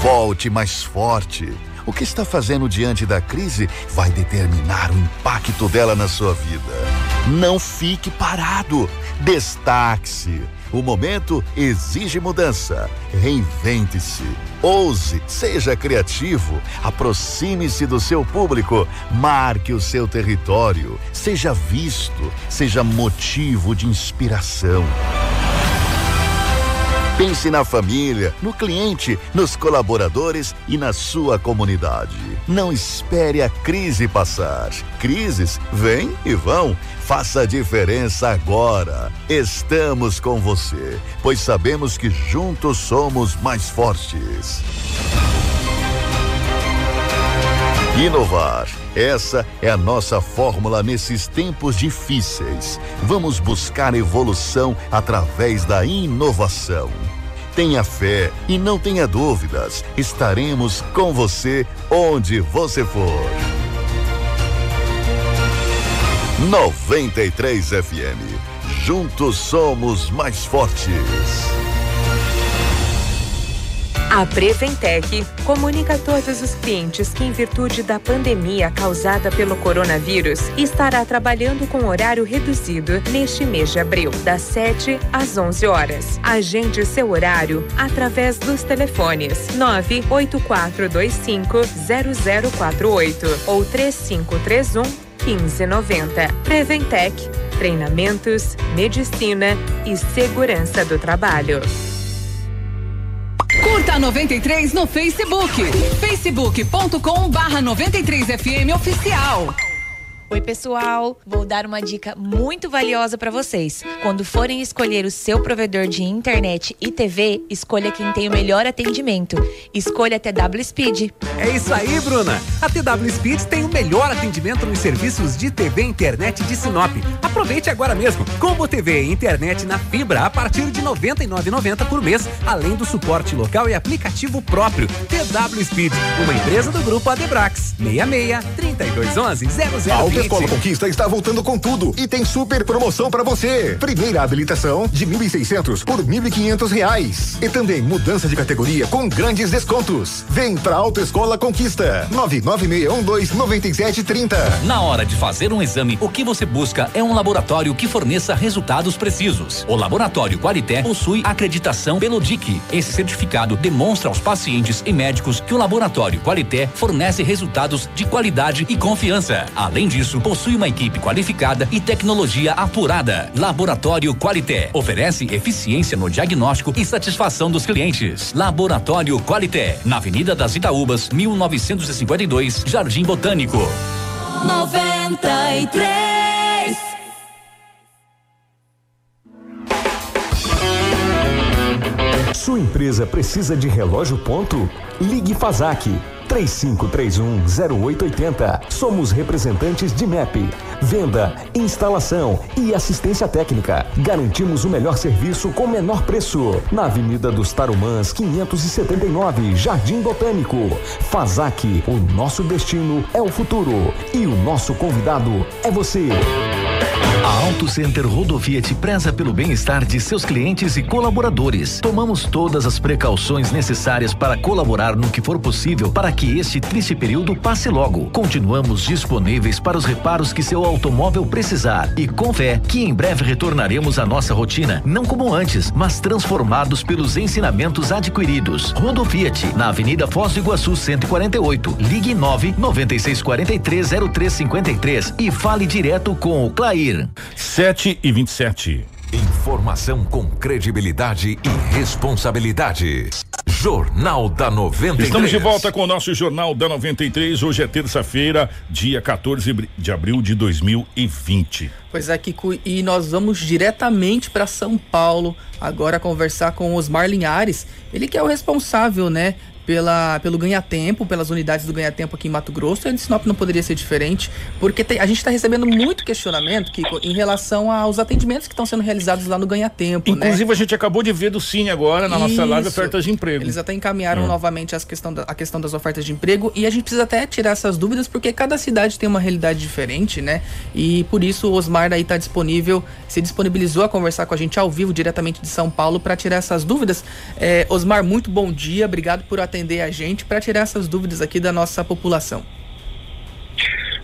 Speaker 11: Volte mais forte. O que está fazendo diante da crise vai determinar o impacto dela na sua vida. Não fique parado. Destaque-se. O momento exige mudança. Reinvente-se. Ouse, seja criativo, aproxime-se do seu público, marque o seu território, seja visto, seja motivo de inspiração. Pense na família, no cliente, nos colaboradores e na sua comunidade. Não espere a crise passar. Crises vêm e vão. Faça diferença agora. Estamos com você, pois sabemos que juntos somos mais fortes. Inovar. Essa é a nossa fórmula nesses tempos difíceis. Vamos buscar evolução através da inovação. Tenha fé e não tenha dúvidas. Estaremos com você onde você for. 93 FM. Juntos somos mais fortes.
Speaker 12: A Preventec comunica a todos os clientes que, em virtude da pandemia causada pelo coronavírus, estará trabalhando com horário reduzido neste mês de abril, das 7 às 11 horas. Agende seu horário através dos telefones 98425 0048 ou 3531 1590. Preventec, treinamentos, medicina e segurança do trabalho.
Speaker 13: Curta 93 no Facebook. facebook.com barra 93 FM Oficial. Oi, pessoal! Vou dar uma dica muito valiosa para vocês. Quando forem escolher o seu provedor de internet e TV, escolha quem tem o melhor atendimento. Escolha a TW Speed.
Speaker 14: É isso aí, Bruna! A TW Speed tem o melhor atendimento nos serviços de TV e internet de Sinop. Aproveite agora mesmo. Combo TV e internet na fibra a partir de R$ 99,90 por mês, além do suporte local e aplicativo próprio. TW Speed, uma empresa do grupo Adebrax. 66 3211 0020.
Speaker 15: Escola Conquista está voltando com tudo e tem super promoção para você. Primeira habilitação de 1.600 por 1.500 reais e também mudança de categoria com grandes descontos. Vem pra Autoescola Conquista 996129730.
Speaker 16: Na hora de fazer um exame, o que você busca é um laboratório que forneça resultados precisos. O Laboratório Qualité possui acreditação pelo DIC. Esse certificado demonstra aos pacientes e médicos que o Laboratório Qualité fornece resultados de qualidade e confiança. Além disso, possui uma equipe qualificada e tecnologia apurada. Laboratório Qualité oferece eficiência no diagnóstico e satisfação dos clientes. Laboratório Qualité, na Avenida das Itaúbas, 1952, Jardim Botânico.
Speaker 17: 93
Speaker 18: Sua empresa precisa de relógio ponto? Ligue Fazac 3531-0880. Somos representantes de MEP. Venda, instalação e assistência técnica. Garantimos o melhor serviço com menor preço. Na Avenida dos Tarumãs, 579, Jardim Botânico. Fazac, o nosso destino é o futuro. E o nosso convidado é você.
Speaker 19: A Auto Center Rodoviet preza pelo bem-estar de seus clientes e colaboradores. Tomamos todas as precauções necessárias para colaborar no que for possível para que este triste período passe logo. Continuamos disponíveis para os reparos que seu automóvel precisar e com fé que em breve retornaremos à nossa rotina, não como antes, mas transformados pelos ensinamentos adquiridos. Rodoviet, na Avenida Foz do Iguaçu 148. Ligue 9 9643 0353 e fale direto com o Clair.
Speaker 2: 7 e 27.
Speaker 1: Informação com credibilidade e responsabilidade. Jornal da 93.
Speaker 2: Estamos de volta com o nosso Jornal da 93. Hoje é terça-feira, dia 14 de abril de 2020.
Speaker 3: Pois é, Kiko, e nós vamos diretamente para São Paulo agora conversar com Osmar Linhares. Ele que é o responsável, né, pela, pelo ganha-tempo, pelas unidades do ganha-tempo aqui em Mato Grosso, e em Sinop não poderia ser diferente, porque tem, a gente está recebendo muito questionamento, Kiko, em relação aos atendimentos que estão sendo realizados lá no ganha-tempo.
Speaker 2: Inclusive,
Speaker 3: né?
Speaker 2: a gente acabou de ver do Cine agora, na
Speaker 3: Isso.
Speaker 2: nossa live, ofertas de emprego.
Speaker 3: Eles até encaminharam
Speaker 2: É.
Speaker 3: novamente as questão da, a questão das ofertas de emprego e a gente precisa até tirar essas dúvidas porque cada cidade tem uma realidade diferente, né? E por isso o Osmar daí está disponível, se disponibilizou a conversar com a gente ao vivo diretamente de São Paulo para tirar essas dúvidas. É, Osmar, muito bom dia, obrigado por atender a gente para tirar essas dúvidas aqui da nossa população.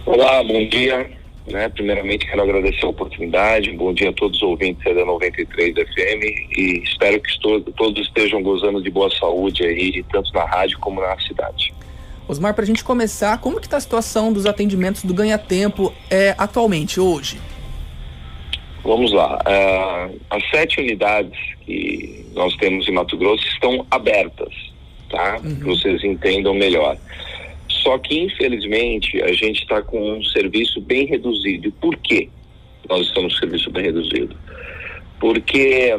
Speaker 20: Olá, bom dia. Né, primeiramente quero agradecer a oportunidade. Bom dia a todos os ouvintes da 93 FM e espero que todos estejam gozando de boa saúde aí, tanto na rádio como na cidade.
Speaker 3: Osmar, para a gente começar, como que está a situação dos atendimentos do ganha-tempo é, atualmente, hoje?
Speaker 20: Vamos lá. Ah, as sete unidades que nós temos em Mato Grosso estão abertas, tá? Que vocês entendam melhor. Só que, infelizmente, a gente está com um serviço bem reduzido. Por quê? Nós estamos com um serviço bem reduzido. Porque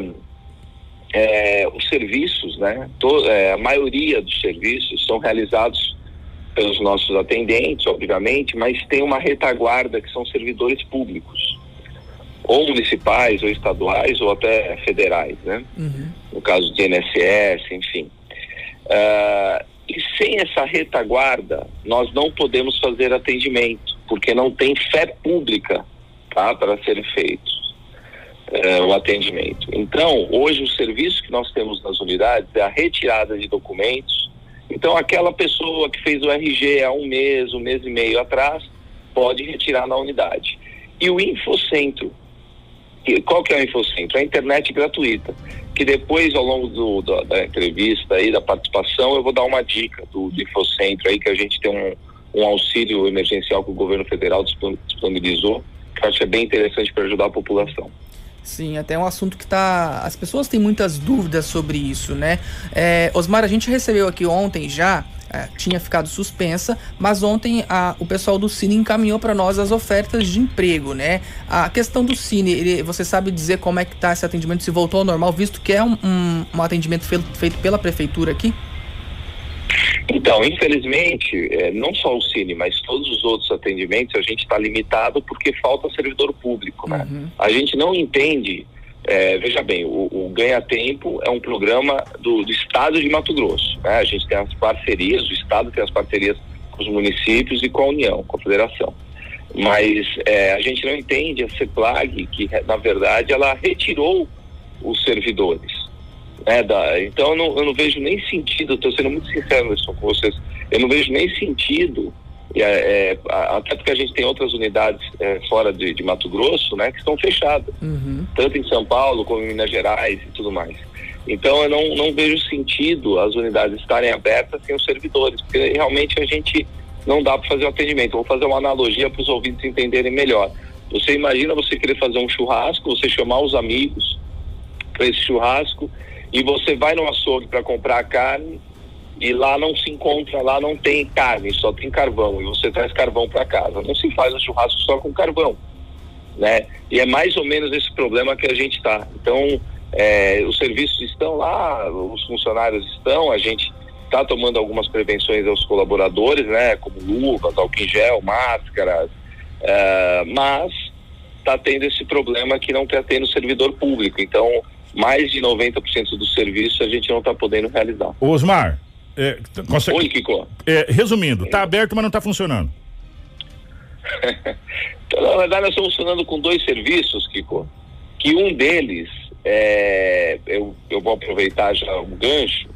Speaker 20: é, os serviços, né? to- é, a maioria dos serviços são realizados pelos nossos atendentes, obviamente, mas tem uma retaguarda que são servidores públicos, ou municipais, ou estaduais, ou até federais, né? no caso de INSS, enfim. Ah, e sem essa retaguarda, nós não podemos fazer atendimento, porque não tem fé pública tá, para ser feito eh, o atendimento. Então, hoje o serviço que nós temos nas unidades é a retirada de documentos. Então, aquela pessoa que fez o RG há um mês, um mês e meio atrás, pode retirar na unidade. E o Infocentro, qual que é o Infocentro? É a internet gratuita, que depois, ao longo do- da, da entrevista aí, da participação, eu vou dar uma dica do, do Infocentro aí, que a gente tem um, um auxílio emergencial que o governo federal dispon- disponibilizou, que eu acho que é bem interessante para ajudar a população.
Speaker 3: Sim, até um assunto que tá. As pessoas têm muitas dúvidas sobre isso, né? É, Osmar, a gente recebeu aqui ontem já é, tinha ficado suspensa, mas ontem a, o pessoal do Cine encaminhou para nós as ofertas de emprego, né? A questão do Cine, ele, você sabe dizer como é que tá esse atendimento, se voltou ao normal, visto que é um, um, um atendimento feito, feito pela prefeitura aqui?
Speaker 20: Então, infelizmente, é, não só o Cine, mas todos os outros atendimentos, a gente está limitado porque falta servidor público, né?
Speaker 3: Uhum.
Speaker 20: A gente não entende, é, veja bem, o, o Ganha Tempo é um programa do, do Estado de Mato Grosso, né? A gente tem as parcerias, o Estado tem as parcerias com os municípios e com a União, com a Federação. Mas é, a gente não entende a CEPLAG, que na verdade ela retirou os servidores. Né, da, então eu não, eu não vejo nem sentido, estou sendo muito sincero com vocês, eu não vejo nem sentido, é, é, até porque a gente tem outras unidades é, fora de, de, Mato Grosso, né, que estão fechadas,
Speaker 3: uhum.
Speaker 20: tanto em São Paulo como em Minas Gerais e tudo mais. Então eu não, não vejo sentido as unidades estarem abertas sem os servidores, porque realmente a gente não dá para fazer o um atendimento. Vou fazer uma analogia para os ouvintes entenderem melhor. Você imagina você querer fazer um churrasco, você chamar os amigos para esse churrasco e você vai no açougue para comprar carne e lá não se encontra, lá não tem carne, só tem carvão e você traz carvão para casa. Não se faz o churrasco só com carvão, né? E é mais ou menos esse problema que a gente está. Então, é, os serviços estão lá, os funcionários estão, a gente está tomando algumas prevenções aos colaboradores, né? Como luvas, álcool em gel, máscaras, é, mas está tendo esse problema que não está tendo servidor público. Então, mais de 90% do serviço a gente não está podendo realizar.
Speaker 2: Osmar, é, consegue...
Speaker 20: Oi, Kiko.
Speaker 2: É, resumindo, está aberto, mas não está funcionando.
Speaker 20: então, na verdade, nós estamos funcionando com dois serviços, Kiko, que um deles, é, eu, eu vou aproveitar já o gancho,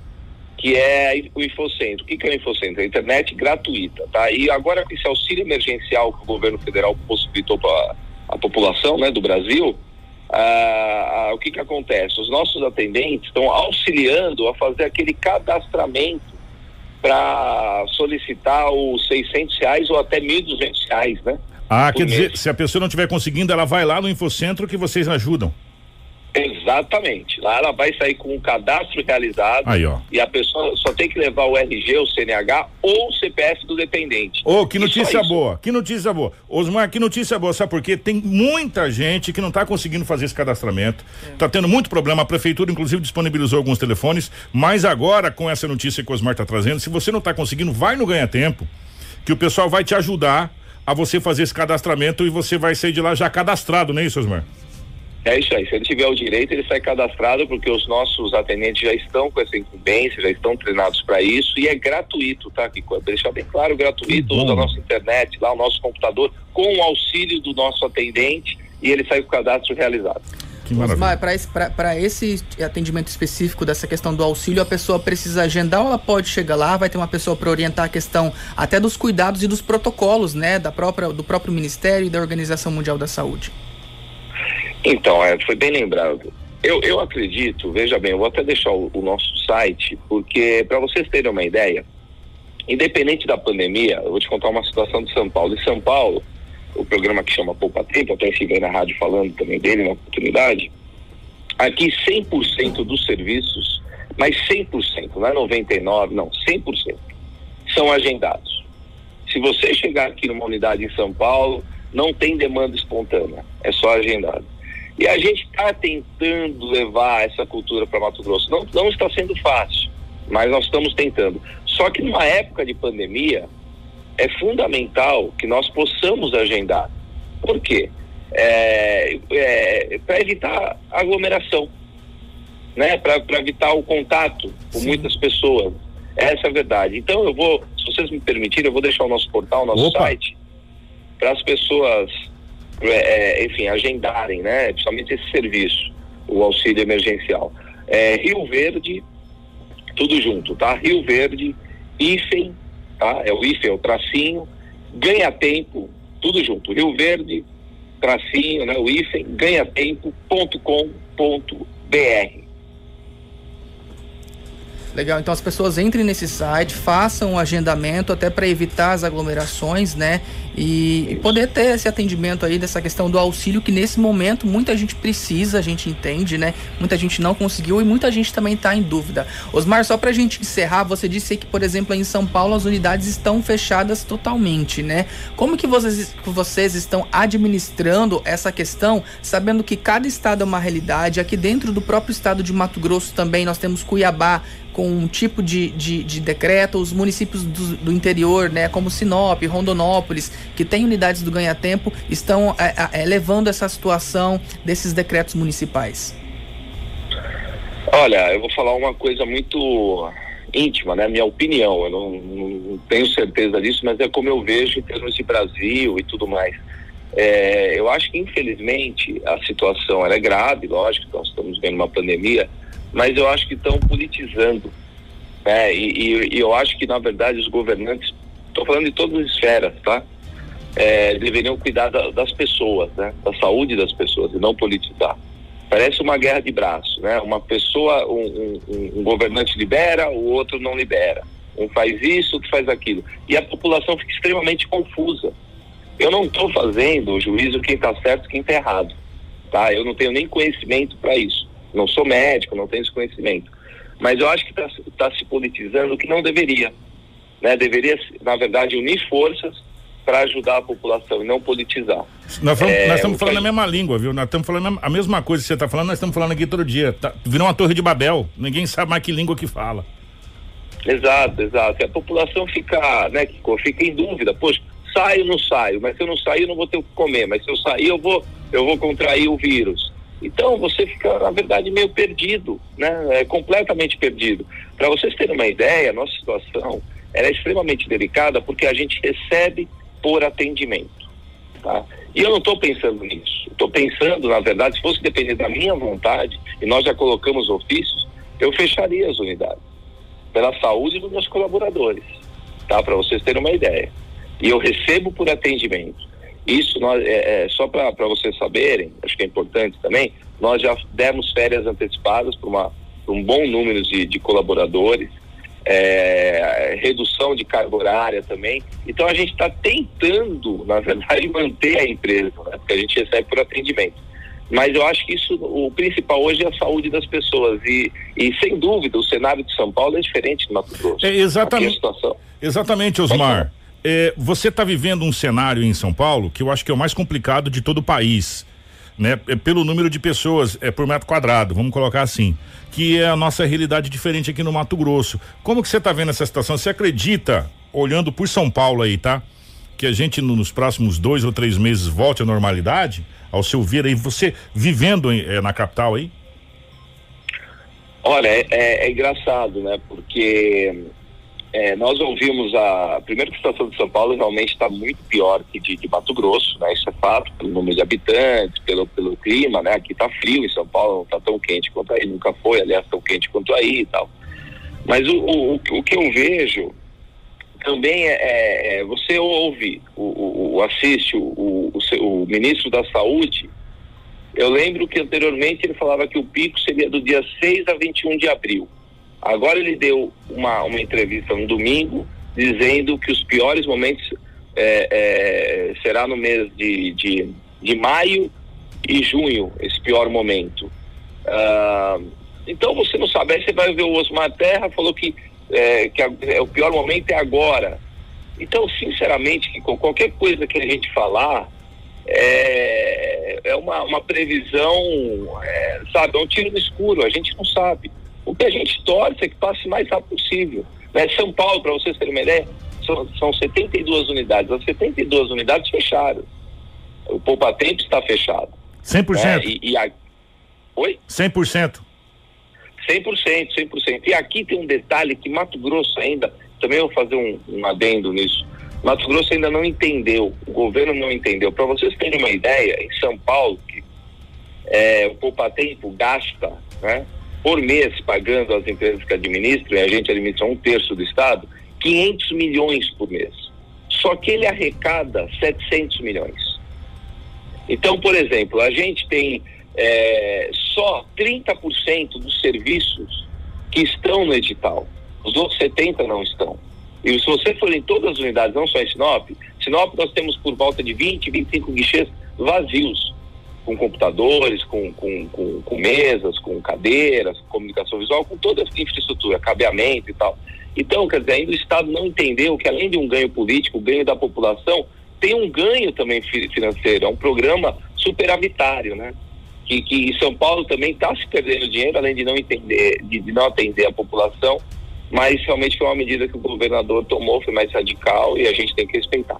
Speaker 20: que é o Infocentro. O que, é o Infocentro? É a internet gratuita, tá? E agora com esse auxílio emergencial que o governo federal possibilitou para a população né, do Brasil, ah, ah, o que que acontece? Os nossos atendentes estão auxiliando a fazer aquele cadastramento para solicitar os 600 reais ou até 1.200 reais, né?
Speaker 2: Ah, quer mês. dizer, se a pessoa não estiver conseguindo, ela vai lá no Infocentro que vocês ajudam.
Speaker 20: Exatamente. Lá ela vai sair com um cadastro realizado
Speaker 2: Aí, ó.
Speaker 20: e a pessoa só tem que levar o RG, o CNH ou o CPF do dependente.
Speaker 2: Ô, oh, que notícia boa, que notícia boa. Osmar, que notícia boa, sabe por quê? Tem muita gente que não está conseguindo fazer esse cadastramento, está é. tendo muito problema, a prefeitura inclusive disponibilizou alguns telefones, mas agora com essa notícia que o Osmar está trazendo, se você não está conseguindo, vai no Ganha Tempo, que o pessoal vai te ajudar a você fazer esse cadastramento e você vai sair de lá já cadastrado, não é isso, Osmar?
Speaker 20: É isso aí. Se ele tiver o direito, ele sai cadastrado, porque os nossos atendentes já estão com essa incumbência, já estão treinados para isso e é gratuito, tá, Kiko? É deixar bem claro, gratuito, usa a nossa internet, lá o nosso computador, com o auxílio do nosso atendente e ele sai com o cadastro realizado.
Speaker 3: Para esse, esse atendimento específico dessa questão do auxílio, a pessoa precisa agendar ou ela pode chegar lá, vai ter uma pessoa para orientar a questão até dos cuidados e dos protocolos, né, da própria, do próprio Ministério e da Organização Mundial da Saúde?
Speaker 20: Então, é, foi bem lembrado. Eu, eu acredito, veja bem, eu vou até deixar o, o nosso site, porque para vocês terem uma ideia, independente da pandemia, eu vou te contar uma situação de São Paulo. Em São Paulo, o programa que chama Poupa Tempo, até estive na rádio falando também dele na oportunidade, aqui 100% dos serviços, mas 100%, não é 99%, não, 100% são agendados. Se você chegar aqui numa unidade em São Paulo, não tem demanda espontânea, é só agendado. E a gente está tentando levar essa cultura para Mato Grosso. Não, não está sendo fácil, mas nós estamos tentando. Só que numa época de pandemia, é fundamental que nós possamos agendar. Por quê? É, é, para evitar aglomeração, né? para evitar o contato com Sim. muitas pessoas. Essa é a verdade. Então eu vou, se vocês me permitirem, eu vou deixar o nosso portal, o nosso Opa. site, para as pessoas é, é, enfim, agendarem, né, principalmente esse serviço, o auxílio emergencial. É, Rio Verde, tudo junto, tá? Rio Verde, IFEM, tá? É o IFEM, é o tracinho, ganha tempo, tudo junto. Rio Verde, tracinho, né? O IFEM, ganhatempo.com.br.
Speaker 3: Legal, então as pessoas entrem nesse site, façam o um agendamento até para evitar as aglomerações, né? E, e, poder ter esse atendimento aí dessa questão do auxílio que nesse momento muita gente precisa, a gente entende, né? Muita gente não conseguiu e muita gente também está em dúvida. Osmar, só para a gente encerrar, você disse que, por exemplo, em São Paulo as unidades estão fechadas totalmente, né? Como que vocês, vocês estão administrando essa questão, sabendo que cada estado é uma realidade? Aqui dentro do próprio estado de Mato Grosso também nós temos Cuiabá, com um tipo de, de, de decreto, os municípios do, do, interior, né, como Sinop, Rondonópolis, que têm unidades do ganha-tempo, estão é, é, levando essa situação desses decretos municipais?
Speaker 20: Olha, eu vou falar uma coisa muito íntima, né? Minha opinião, eu não, não tenho certeza disso, mas é como eu vejo em termos de Brasil e tudo mais. É, eu acho que infelizmente a situação é grave, lógico, nós estamos vendo uma pandemia, mas eu acho que estão politizando. Né? E, e, e, eu acho que, na verdade, os governantes, estou falando de todas as esferas, tá? É, deveriam cuidar da, das pessoas, né? Da saúde das pessoas e não politizar. Parece uma guerra de braços, né? Uma pessoa, um, um, um governante libera, o outro não libera. Um faz isso, outro faz aquilo. E a população fica extremamente confusa. Eu não estou fazendo o juízo quem está certo e quem está errado, tá? Eu não tenho nem conhecimento para isso. Não sou médico, não tenho esse conhecimento. Mas eu acho que está tá se politizando o que não deveria. Né? Deveria, na verdade, unir forças para ajudar a população e não politizar.
Speaker 2: Nós, é, nós estamos falando a mesma língua, viu? Nós estamos falando a mesma coisa que você está falando, nós estamos falando aqui todo dia. Tá, virou uma torre de Babel, ninguém sabe mais que língua que fala.
Speaker 20: Exato, exato. E a população fica, né, fica em dúvida. Poxa, saio ou não saio? Mas se eu não sair, eu não vou ter o que comer. Mas se eu sair, eu vou, eu vou contrair o vírus. Então você fica, na verdade, meio perdido, né? É completamente perdido. Para vocês terem uma ideia, a nossa situação é extremamente delicada porque a gente recebe por atendimento. Tá? E eu não estou pensando nisso. Estou pensando, na verdade, se fosse depender da minha vontade, e nós já colocamos ofícios, eu fecharia as unidades. Pela saúde dos meus colaboradores. Tá? Para vocês terem uma ideia. E eu recebo por atendimento. Isso nós, é, é só para vocês saberem, acho que é importante também, nós já demos férias antecipadas para um bom número de, de colaboradores, é, redução de carga horária também. Então a gente está tentando, na verdade, manter a empresa, né? porque a gente recebe por atendimento. Mas eu acho que isso, o principal hoje é a saúde das pessoas. E, e sem dúvida, o cenário de São Paulo é diferente do Mato Grosso.
Speaker 2: É exatamente. Exatamente, Osmar. É, você está vivendo um cenário em São Paulo que eu acho que é o mais complicado de todo o país, né? É pelo número de pessoas, é por metro quadrado, vamos colocar assim, que é a nossa realidade diferente aqui no Mato Grosso. Como que você está vendo essa situação? Você acredita, olhando por São Paulo aí, tá? Que a gente nos próximos dois ou três meses volte à normalidade? Ao seu ver aí, você vivendo é, na capital aí?
Speaker 20: Olha, é, é, é engraçado, né? Porque é, nós ouvimos a. Primeiro que situação de São Paulo realmente está muito pior que de, de, Mato Grosso, né? Isso é fato, pelo número de habitantes, pelo, pelo clima, né? Aqui está frio em São Paulo, não está tão quente quanto aí, nunca foi, aliás, tão quente quanto aí e tal. Mas o, o, o que eu vejo também é, é, é você ouve, o, o assiste o, o ministro da Saúde. Eu lembro que anteriormente ele falava que o pico seria do dia 6 a 21 de abril. Agora ele deu uma, uma entrevista no domingo dizendo que os piores momentos é, é, será no mês de, de, de maio e junho, esse pior momento. Uh, então você não sabe, você vai ver o Osmar Terra, falou que, é, que a, é, o pior momento é agora. Então, sinceramente, que com qualquer coisa que a gente falar, é, é uma, uma previsão, é, sabe, é um tiro no escuro, a gente não sabe. O que a gente torce é que passe o mais rápido possível. Né? São Paulo, para vocês terem uma ideia, são, são 72 unidades. As 72 unidades fecharam. O Poupa Tempo está fechado.
Speaker 2: 100%?
Speaker 20: Né? E, e a... Oi?
Speaker 2: 100%.
Speaker 20: 100%, 100%. E aqui tem um detalhe que Mato Grosso ainda, também vou fazer um, um adendo nisso. Mato Grosso ainda não entendeu, o governo não entendeu. Para vocês terem uma ideia, em São Paulo, que, é, o Poupa Tempo gasta, né? Por mês, pagando as empresas que administram, e a gente administra um terço do Estado, 500 milhões por mês. Só que ele arrecada 700 milhões. Então, por exemplo, a gente tem é, só 30% dos serviços que estão no edital. Os outros 70% não estão. E se você for em todas as unidades, não só em Sinop, Sinop nós temos por volta de 20, 25 guichês vazios, com computadores, com, com, com, com mesas, com cadeiras, comunicação visual, com toda a infraestrutura, cabeamento e tal. Então, quer dizer, ainda o Estado não entendeu que além de um ganho político, o ganho da população, tem um ganho também financeiro, é um programa superavitário, né? Que, que São Paulo também está se perdendo dinheiro, além de não entender, de, de não atender a população, mas realmente foi uma medida que o governador tomou, foi mais radical e a gente tem que respeitar.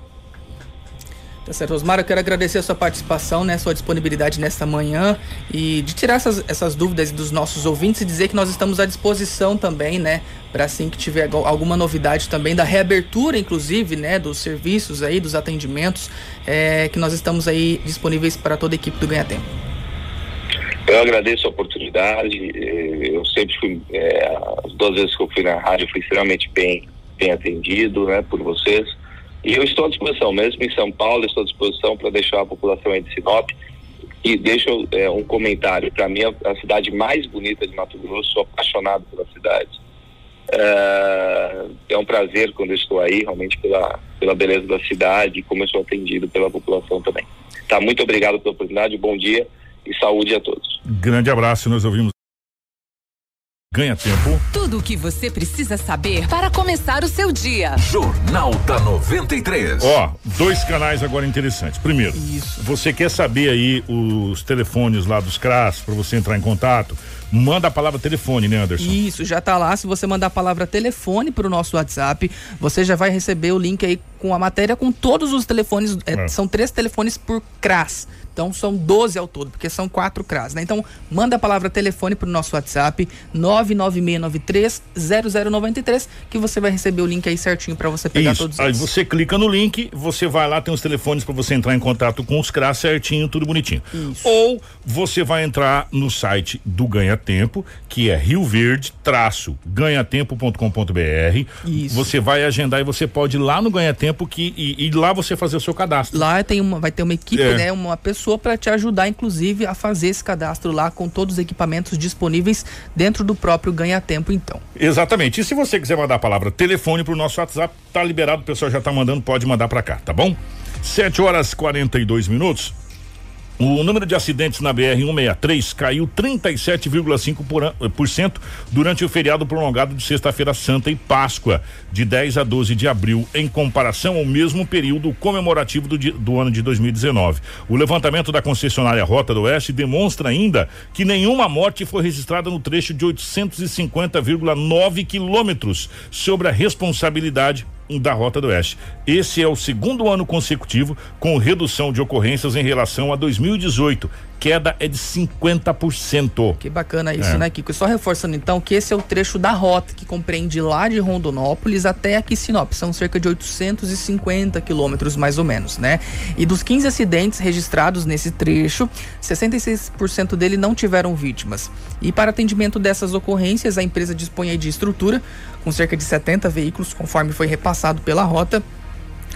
Speaker 3: Tá certo, Osmar, eu quero agradecer a sua participação, né, sua disponibilidade nesta manhã e de tirar essas, essas dúvidas dos nossos ouvintes e dizer que nós estamos à disposição também, né, para assim que tiver alguma novidade também da reabertura, inclusive, né, dos serviços aí, dos atendimentos, é, que nós estamos aí disponíveis para toda a equipe do Ganha Tempo.
Speaker 20: Eu agradeço a oportunidade, eh, eu sempre fui, é, as duas vezes que eu fui na rádio, fui extremamente bem, bem atendido, né, por vocês e eu estou à disposição, mesmo em São Paulo, estou à disposição para deixar a população aí de Sinop. E deixo é, um comentário. Para mim, a, a, cidade mais bonita de Mato Grosso, sou apaixonado pela cidade. É, é um prazer quando estou aí, realmente pela, pela beleza da cidade e como eu sou atendido pela população também. Tá, muito obrigado pela oportunidade, bom dia e saúde a todos.
Speaker 2: Grande abraço, nós ouvimos. Ganha tempo.
Speaker 17: Tudo o que você precisa saber para começar o seu dia.
Speaker 1: Jornal da 93.
Speaker 2: Ó, dois canais agora interessantes. Primeiro, Isso. você quer saber aí os telefones lá dos CRAS para você entrar em contato? Manda a palavra telefone, né, Anderson?
Speaker 3: Isso, já tá lá. Se você mandar a palavra telefone pro nosso WhatsApp, você já vai receber o link aí com a matéria com todos os telefones. É, é. São três telefones por CRAS. Então são 12 ao todo, porque são quatro CRAS, né? Então manda a palavra telefone para o nosso WhatsApp 996930093 que você vai receber o link aí certinho para você pegar
Speaker 2: Isso.
Speaker 3: todos
Speaker 2: Aí você clica no link, você vai lá, tem os telefones para você entrar em contato com os CRAS certinho, tudo bonitinho. Isso. Ou você vai entrar no site do Ganha Tempo, que é Rio Verde traço ganhatempo.com.br. Isso. Você vai agendar e você pode ir lá no Ganha Tempo que e, e lá você fazer o seu cadastro.
Speaker 3: Lá tem uma vai ter uma equipe, é. né, uma pessoa pessoa para te ajudar, inclusive, a fazer esse cadastro lá com todos os equipamentos disponíveis dentro do próprio Ganha Tempo, então.
Speaker 2: Exatamente. E se você quiser mandar a palavra telefone pro nosso WhatsApp, tá liberado, o pessoal já tá mandando, pode mandar para cá, tá bom? 7 horas 42 minutos. O número de acidentes na BR-163 caiu 37,5% durante o feriado prolongado de Sexta-feira Santa e Páscoa, de 10 a 12 de abril, em comparação ao mesmo período comemorativo do, do ano de 2019. O levantamento da concessionária Rota do Oeste demonstra ainda que nenhuma morte foi registrada no trecho de 850,9 quilômetros sobre a responsabilidade da Rota do Oeste. Esse é o segundo ano consecutivo com redução de ocorrências em relação a 2018, queda é de 50%.
Speaker 3: Que bacana isso, é. né, Kiko? Só reforçando então que esse é o trecho da rota que compreende lá de Rondonópolis até aqui Sinop. São cerca de 850 quilômetros, mais ou menos, né? E dos 15 acidentes registrados nesse trecho, 66% dele não tiveram vítimas. E para atendimento dessas ocorrências, a empresa dispõe de estrutura com cerca de 70 veículos, conforme foi repassado pela rota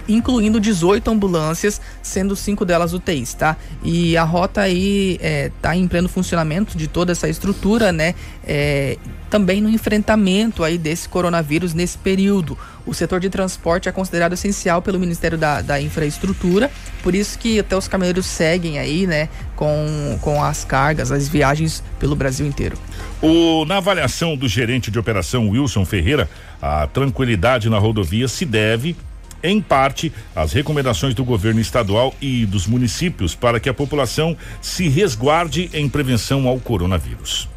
Speaker 3: incluindo 18 ambulâncias, sendo cinco delas UTIs, tá? E a rota aí é, tá em pleno funcionamento de toda essa estrutura, né? É, também no enfrentamento aí desse coronavírus nesse período. O setor de transporte é considerado essencial pelo Ministério da, da Infraestrutura, por isso que até os caminhoneiros seguem aí, né, com, com as cargas, as viagens pelo Brasil inteiro.
Speaker 2: O, na avaliação do gerente de operação Wilson Ferreira, a tranquilidade na rodovia se deve em parte, as recomendações do governo estadual e dos municípios para que a população se resguarde em prevenção ao coronavírus.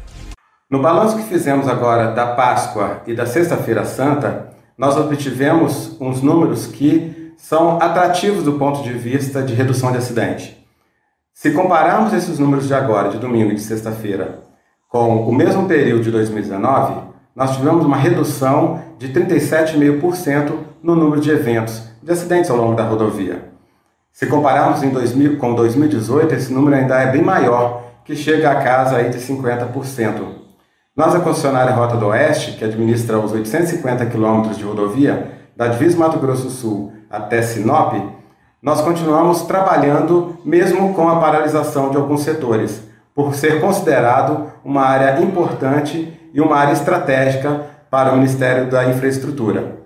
Speaker 21: No balanço que fizemos agora da Páscoa e da Sexta-feira Santa, nós obtivemos uns números que são atrativos do ponto de vista de redução de acidente. Se compararmos esses números de agora, de domingo e de sexta-feira, com o mesmo período de 2019, nós tivemos uma redução de 37,5% no número de eventos de acidentes ao longo da rodovia. Se compararmos em 2000, com 2018, esse número ainda é bem maior, que chega a casa aí de 50%. Nós, a concessionária Rota do Oeste, que administra os 850 quilômetros de rodovia, da divisa Mato Grosso Sul até Sinop, nós continuamos trabalhando mesmo com a paralisação de alguns setores, por ser considerado uma área importante e uma área estratégica para o Ministério da Infraestrutura.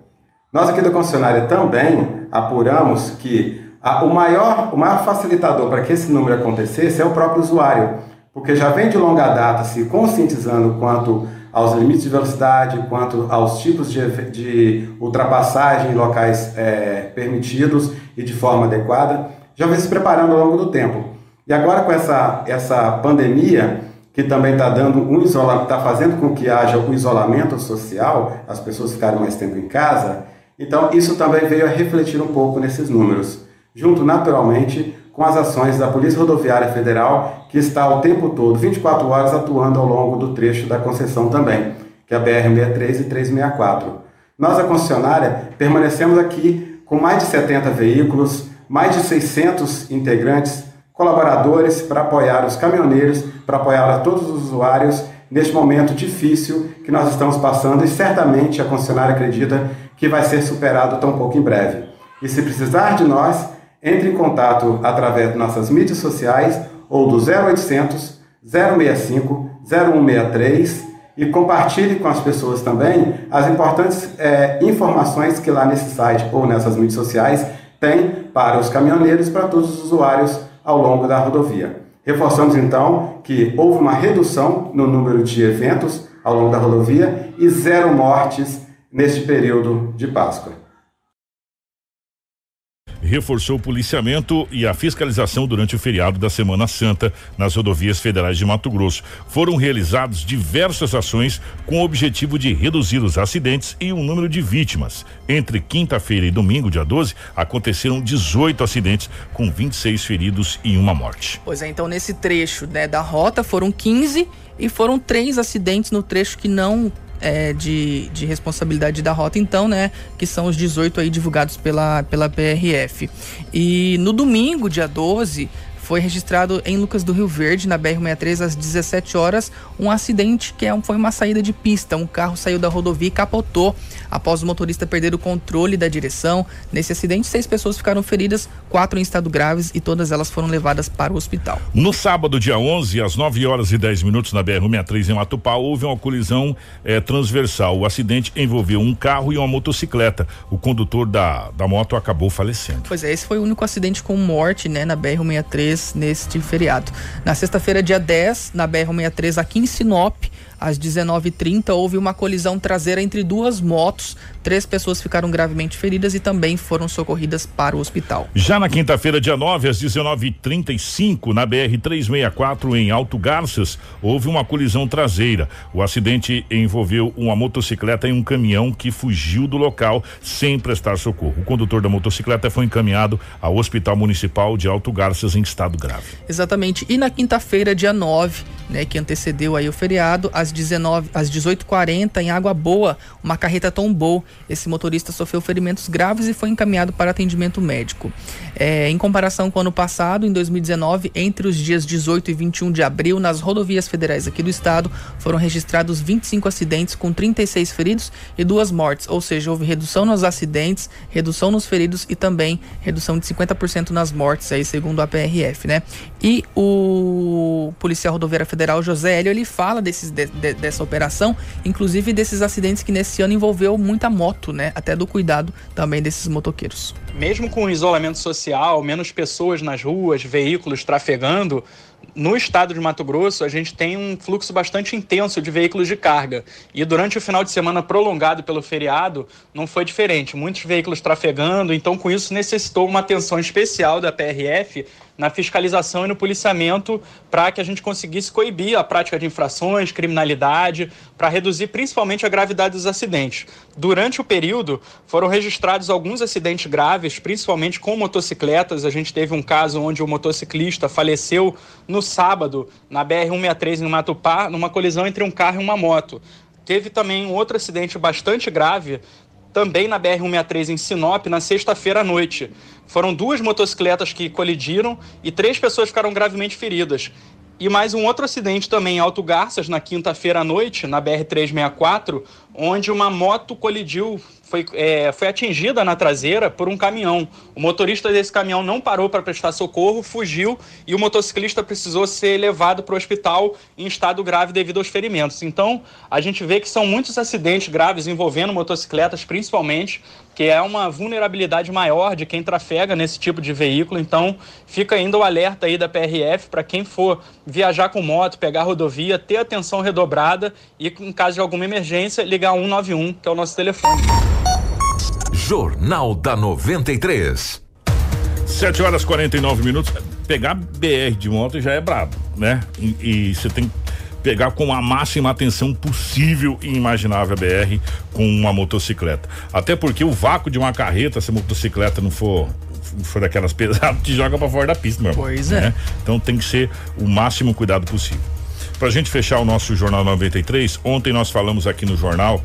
Speaker 21: Nós aqui da concessionária também apuramos que a, o, maior, o maior facilitador para que esse número acontecesse é o próprio usuário, porque já vem de longa data se conscientizando quanto aos limites de velocidade, quanto aos tipos de, de ultrapassagem em locais é, permitidos e de forma adequada, já vem se preparando ao longo do tempo. E agora com essa, essa pandemia, que também está dando um isolamento, está fazendo com que haja um isolamento social, as pessoas ficarem mais tempo em casa, então isso também veio a refletir um pouco nesses números, junto naturalmente com as ações da Polícia Rodoviária Federal, que está o tempo todo, 24 horas, atuando ao longo do trecho da concessão também, que é a BR-63 e 364. Nós, a concessionária, permanecemos aqui com mais de 70 veículos, mais de 600 integrantes, colaboradores para apoiar os caminhoneiros, para apoiar a todos os usuários neste momento difícil que nós estamos passando e certamente a concessionária acredita que vai ser superado tão pouco em breve. E se precisar de nós, entre em contato através de nossas mídias sociais ou do 0800 065 0163 e compartilhe com as pessoas também as importantes é, informações que lá nesse site ou nessas mídias sociais tem para os caminhoneiros para todos os usuários ao longo da rodovia. Reforçamos então que houve uma redução no número de eventos ao longo da rodovia e zero mortes neste período de Páscoa
Speaker 2: reforçou o policiamento e a fiscalização durante o feriado da Semana Santa nas rodovias federais de Mato Grosso. Foram realizadas diversas ações com o objetivo de reduzir os acidentes e o número de vítimas. Entre quinta-feira e domingo, dia 12, aconteceram 18 acidentes com 26 feridos e uma morte.
Speaker 3: Pois é, então nesse trecho né, da rota foram 15 e foram três acidentes no trecho que não é, de, de responsabilidade da rota, então, né? Que são os 18 aí divulgados pela, pela PRF. E no domingo, dia 12, foi registrado em Lucas do Rio Verde, na BR-63, às 17 horas, um acidente que é foi uma saída de pista. Um carro saiu da rodovia e capotou após o motorista perder o controle da direção. Nesse acidente, seis pessoas ficaram feridas, quatro em estado graves e todas elas foram levadas para o hospital.
Speaker 2: No sábado, dia 11, às 9 horas e 10 minutos, na BR-63 em Matupá, houve uma colisão eh, transversal. O acidente envolveu um carro e uma motocicleta. O condutor da, da moto acabou falecendo.
Speaker 3: Pois é, esse foi o único acidente com morte, né, na BR-63 neste feriado. Na sexta-feira, dia 10, na BR-163, aqui em Sinop, às 19h30, houve uma colisão traseira entre duas motos. Três pessoas ficaram gravemente feridas e também foram socorridas para o hospital.
Speaker 2: Já na quinta-feira, dia 9, às 19h35, na BR-364, em Alto Garças, houve uma colisão traseira. O acidente envolveu uma motocicleta e um caminhão que fugiu do local sem prestar socorro. O condutor da motocicleta foi encaminhado ao Hospital Municipal de Alto Garças em estado grave.
Speaker 3: Exatamente. E na quinta-feira, dia 9, né, que antecedeu aí o feriado, às 19, às 18h40, em Água Boa, uma carreta tombou. Esse motorista sofreu ferimentos graves e foi encaminhado para atendimento médico. É, em comparação com o ano passado, em 2019, entre os dias 18 e 21 de abril, nas rodovias federais aqui do estado, foram registrados 25 acidentes com 36 feridos e duas mortes, ou seja, houve redução nos acidentes, redução nos feridos e também redução de 50% nas mortes, aí segundo a PRF, né? E o policial rodoviário federal José Hélio, ele fala desses, de, de, dessa operação, inclusive desses acidentes que nesse ano envolveu muita moto, né? Até do cuidado também desses motoqueiros.
Speaker 22: Mesmo com o isolamento social, menos pessoas nas ruas, veículos trafegando, no estado de Mato Grosso, a gente tem um fluxo bastante intenso de veículos de carga. E durante o final de semana prolongado pelo feriado, não foi diferente. Muitos veículos trafegando, então, com isso, necessitou uma atenção especial da PRF na fiscalização e no policiamento para que a gente conseguisse coibir a prática de infrações, criminalidade, para reduzir principalmente a gravidade dos acidentes. Durante o período, foram registrados alguns acidentes graves, principalmente com motocicletas. A gente teve um caso onde o motociclista faleceu no sábado, na BR-163 em Matupá, numa colisão entre um carro e uma moto. Teve também um outro acidente bastante grave, também na BR-163 em Sinop, na sexta-feira à noite. Foram duas motocicletas que colidiram e três pessoas ficaram gravemente feridas. E mais um outro acidente também em Alto Garças, na quinta-feira à noite, na BR-364, onde uma moto colidiu foi, é, foi atingida na traseira por um caminhão. O motorista desse caminhão não parou para prestar socorro, fugiu e o motociclista precisou ser levado para o hospital em estado grave devido aos ferimentos. Então, a gente vê que são muitos acidentes graves envolvendo motocicletas, principalmente, que é uma vulnerabilidade maior de quem trafega nesse tipo de veículo. Então, fica ainda o alerta aí da PRF para quem for viajar com moto, pegar rodovia, ter atenção redobrada e, em caso de alguma emergência, ligar 191, que é o nosso telefone.
Speaker 1: Jornal da 93.
Speaker 2: 7 horas 49 minutos. Pegar BR de moto já é brabo, né? E você tem que pegar com a máxima atenção possível e imaginável a BR com uma motocicleta. Até porque o vácuo de uma carreta, se a motocicleta não for for daquelas pesadas, te joga para fora da pista, meu irmão.
Speaker 3: Pois é. Né?
Speaker 2: Então tem que ser o máximo cuidado possível. Pra gente fechar o nosso Jornal 93, ontem nós falamos aqui no jornal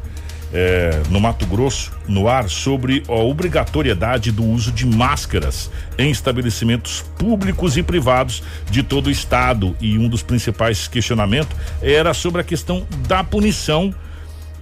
Speaker 2: é, no Mato Grosso, no ar, sobre a obrigatoriedade do uso de máscaras em estabelecimentos públicos e privados de todo o estado. E um dos principais questionamentos era sobre a questão da punição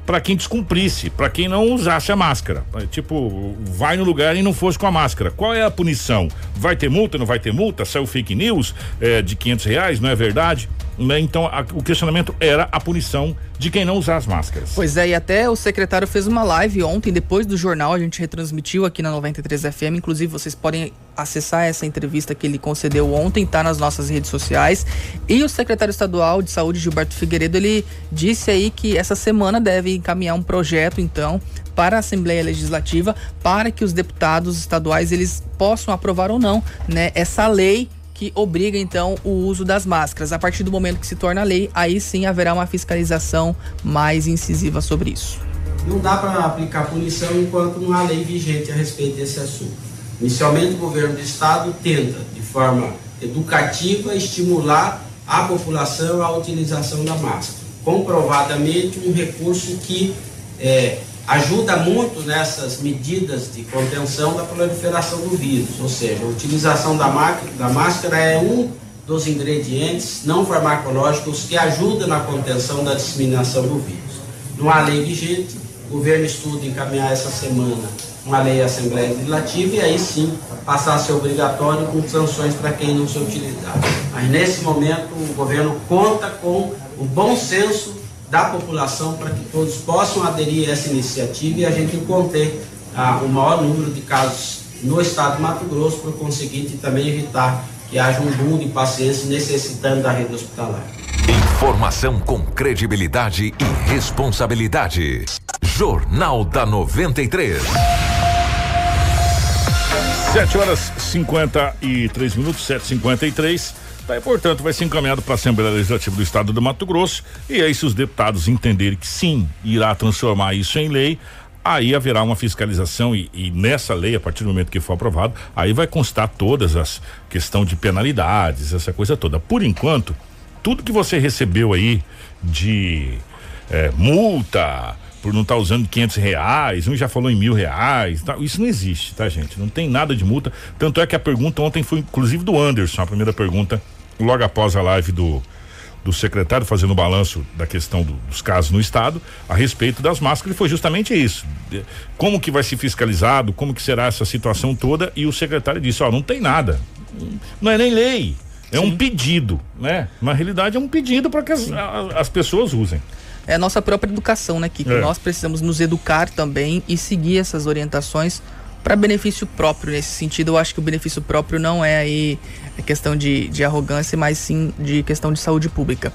Speaker 2: para quem descumprisse, para quem não usasse a máscara. Tipo, vai no lugar e não fosse com a máscara. Qual é a punição? Vai ter multa? Não vai ter multa? Saiu fake news é, de quinhentos reais? Não é verdade? Né? Então, a, o questionamento era a punição de quem não usar as máscaras.
Speaker 3: Pois é, e até o secretário fez uma live ontem, depois do jornal, a gente retransmitiu aqui na 93 FM. Inclusive, vocês podem acessar essa entrevista que ele concedeu ontem, tá nas nossas redes sociais. E o secretário estadual de saúde, Gilberto Figueiredo, ele disse aí que essa semana deve encaminhar um projeto, então, para a Assembleia Legislativa para que os deputados estaduais eles possam aprovar ou não, né, essa lei que obriga então o uso das máscaras. A partir do momento que se torna lei, aí sim haverá uma fiscalização mais incisiva sobre isso.
Speaker 23: Não dá para aplicar punição enquanto não há lei vigente a respeito desse assunto. Inicialmente, o governo do estado tenta, de forma educativa, estimular a população à utilização da máscara. Comprovadamente, um recurso que é, ajuda muito nessas medidas de contenção da proliferação do vírus, ou seja, a utilização da, da máscara é um dos ingredientes não farmacológicos que ajuda na contenção da disseminação do vírus. Não há lei vigente, o governo estuda encaminhar essa semana uma lei à Assembleia Legislativa e aí sim passar a ser obrigatório com sanções para quem não se utilizar. Mas nesse momento o governo conta com o bom senso da população para que todos possam aderir a essa iniciativa e a gente conter ah, o maior número de casos no estado de Mato Grosso, por conseguinte também evitar que haja um boom de pacientes necessitando da rede hospitalar.
Speaker 1: Informação com credibilidade e responsabilidade. Jornal da 93.
Speaker 2: 7 horas 53 minutos, 7h53. Tá, e, portanto, vai ser encaminhado para a Assembleia Legislativa do Estado do Mato Grosso. E aí, se os deputados entenderem que sim, irá transformar isso em lei, aí haverá uma fiscalização e, e, nessa lei, a partir do momento que for aprovado, aí vai constar todas as questão de penalidades, essa coisa toda. Por enquanto, tudo que você recebeu aí de é, multa por não estar tá usando quinhentos reais, um já falou em mil reais, tá? isso não existe, tá gente? Não tem nada de multa. Tanto é que a pergunta ontem foi inclusive do Anderson, a primeira pergunta logo após a live do, do secretário fazendo o balanço da questão do, dos casos no estado a respeito das máscaras foi justamente isso. Como que vai ser fiscalizado, como que será essa situação toda e o secretário disse, ó, não tem nada. Não é nem lei, é Sim. um pedido, né? Na realidade é um pedido para que as, a, as pessoas usem
Speaker 3: é a nossa própria educação, né, Kiko? É. Nós precisamos nos educar também e seguir essas orientações para benefício próprio. Nesse sentido, eu acho que o benefício próprio não é aí questão de, de arrogância, mas sim de questão de saúde pública.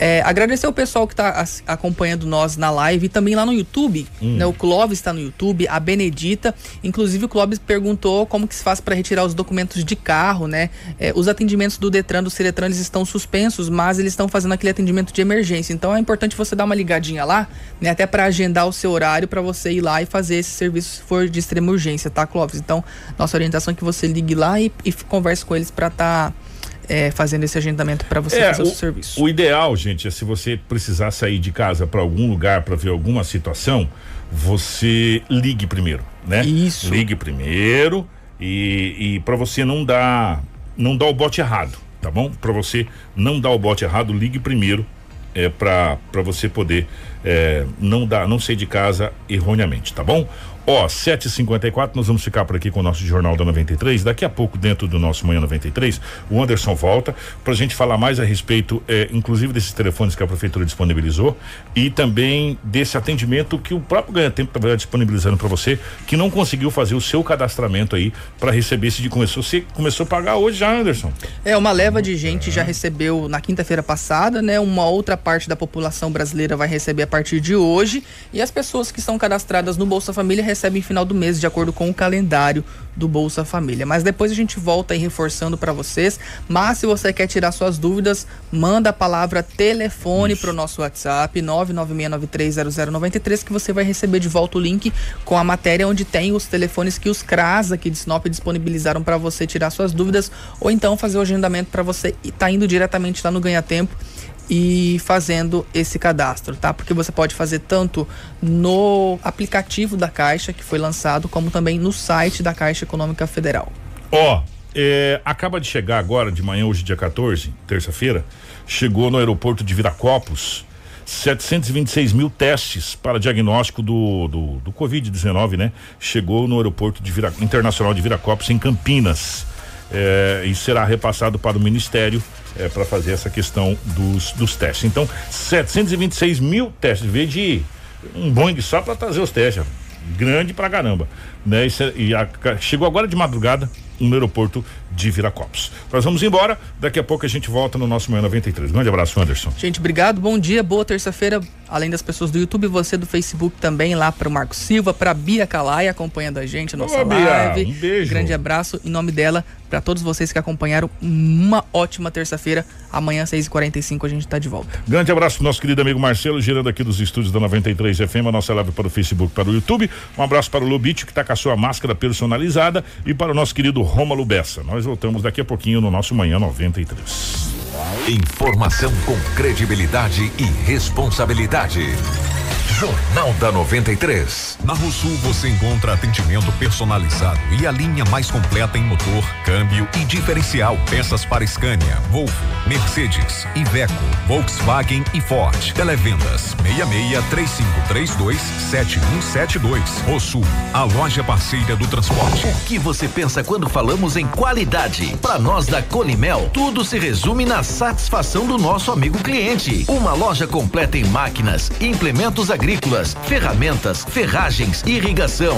Speaker 3: É, agradecer o pessoal que está acompanhando nós na live e também lá no YouTube. Hum. Né, o Clóvis está no YouTube, a Benedita. Inclusive, o Clóvis perguntou como que se faz para retirar os documentos de carro, né? É, os atendimentos do Detran, do Ciretran, eles estão suspensos, mas eles estão fazendo aquele atendimento de emergência. Então, é importante você dar uma ligadinha lá, né? Até para agendar o seu horário para você ir lá e fazer esse serviço se for de extrema urgência, tá, Clóvis? Então, nossa orientação é que você ligue lá e, e converse com eles para estar. Tá é, fazendo esse agendamento para você é, fazer o, seu serviço.
Speaker 2: O ideal, gente, é se você precisar sair de casa para algum lugar para ver alguma situação, você ligue primeiro, né?
Speaker 3: Isso.
Speaker 2: Ligue primeiro e, e para você não dar não dar o bote errado, tá bom? Para você não dar o bote errado, ligue primeiro é, para você poder é, não dar, não sair de casa erroneamente, tá bom? Ó, 7h54, nós vamos ficar por aqui com o nosso Jornal da 93. Daqui a pouco, dentro do nosso Manhã 93, o Anderson volta para a gente falar mais a respeito, é, inclusive desses telefones que a Prefeitura disponibilizou e também desse atendimento que o próprio Ganha Tempo está disponibilizando para você, que não conseguiu fazer o seu cadastramento aí para receber esse de começou. Você começou a pagar hoje já, Anderson?
Speaker 3: É, uma leva de gente já recebeu na quinta-feira passada, né? Uma outra parte da população brasileira vai receber a partir de hoje e as pessoas que estão cadastradas no Bolsa Família recebem final do mês, de acordo com o calendário do Bolsa Família. Mas depois a gente volta aí reforçando para vocês. Mas se você quer tirar suas dúvidas, manda a palavra telefone para o nosso WhatsApp 996930093 que você vai receber de volta o link com a matéria onde tem os telefones que os CRAS aqui de Sinop disponibilizaram para você tirar suas dúvidas ou então fazer o agendamento para você e tá indo diretamente lá no Ganha Tempo e fazendo esse cadastro, tá? Porque você pode fazer tanto no aplicativo da Caixa que foi lançado, como também no site da Caixa Econômica Federal.
Speaker 2: Ó, oh, é, acaba de chegar agora de manhã, hoje dia 14, terça-feira, chegou no aeroporto de Viracopos 726 mil testes para diagnóstico do, do, do Covid-19, né? Chegou no aeroporto de Vira, internacional de Viracopos em Campinas. É, e será repassado para o Ministério é, para fazer essa questão dos, dos testes. Então, 726 mil testes, vez de um Boeing só para trazer os testes, grande pra caramba, né? E, e a, chegou agora de madrugada no aeroporto de Viracopos. Nós vamos embora, daqui a pouco a gente volta no nosso Manhã 93. Grande abraço, Anderson.
Speaker 3: Gente, obrigado, bom dia, boa terça-feira, além das pessoas do YouTube, você do Facebook também, lá para o Marco Silva, para Bia Calai acompanhando a gente, a nossa Ô, live.
Speaker 2: Bia, um beijo.
Speaker 3: Grande abraço em nome dela, para todos vocês que acompanharam, uma ótima terça-feira. Amanhã, 6h45, a gente está de volta.
Speaker 2: Grande abraço pro nosso querido amigo Marcelo, girando aqui dos estúdios da 93 FM, a nossa live para o Facebook, para o YouTube. Um abraço para o Lubitio, que está com a sua máscara personalizada, e para o nosso querido Rômulo Bessa. Nós voltamos daqui a pouquinho no nosso Manhã 93.
Speaker 1: Informação com credibilidade e responsabilidade. Jornal da 93.
Speaker 24: Na Rosul você encontra atendimento personalizado e a linha mais completa em motor, câmbio e diferencial. Peças para Scania, Volvo, Mercedes, Iveco, Volkswagen e Ford. Televendas 66 3532 7172. Rosul, a loja parceira do transporte.
Speaker 19: O que você pensa quando falamos em qualidade? Para nós da Colimel, tudo se resume na satisfação do nosso amigo cliente. Uma loja completa em máquinas, implementos agrícolas, ferramentas, ferragens, irrigação